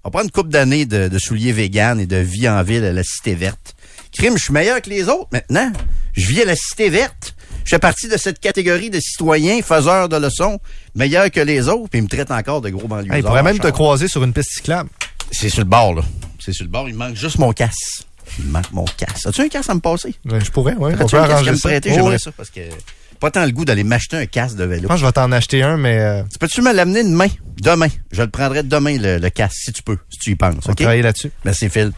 On va prendre une couple d'années de, de souliers véganes et de vie en ville à la cité verte. Crime, je suis meilleur que les autres maintenant. Je vis à la cité verte. Je fais partie de cette catégorie de citoyens faiseurs de leçons, meilleurs que les autres, puis ils me traitent encore de gros banlieusards.
Hey, il pourrait même te croiser sur une piste cyclable.
C'est sur le bord, là. C'est sur le bord. Il manque juste mon casse. Il manque mon casse. As-tu un casse à me passer?
Ouais, Je pourrais, oui.
As-tu un casque à me prêter?
Oh,
J'aimerais
oui.
ça parce que pas tant le goût d'aller m'acheter un casque de vélo.
Je pense que je vais t'en acheter un, mais euh,
Tu peux-tu me l'amener demain? Demain. Je le prendrai demain, le, le casque, si tu peux, si tu y penses.
on va
OK?
travailler là-dessus.
Merci, Phil.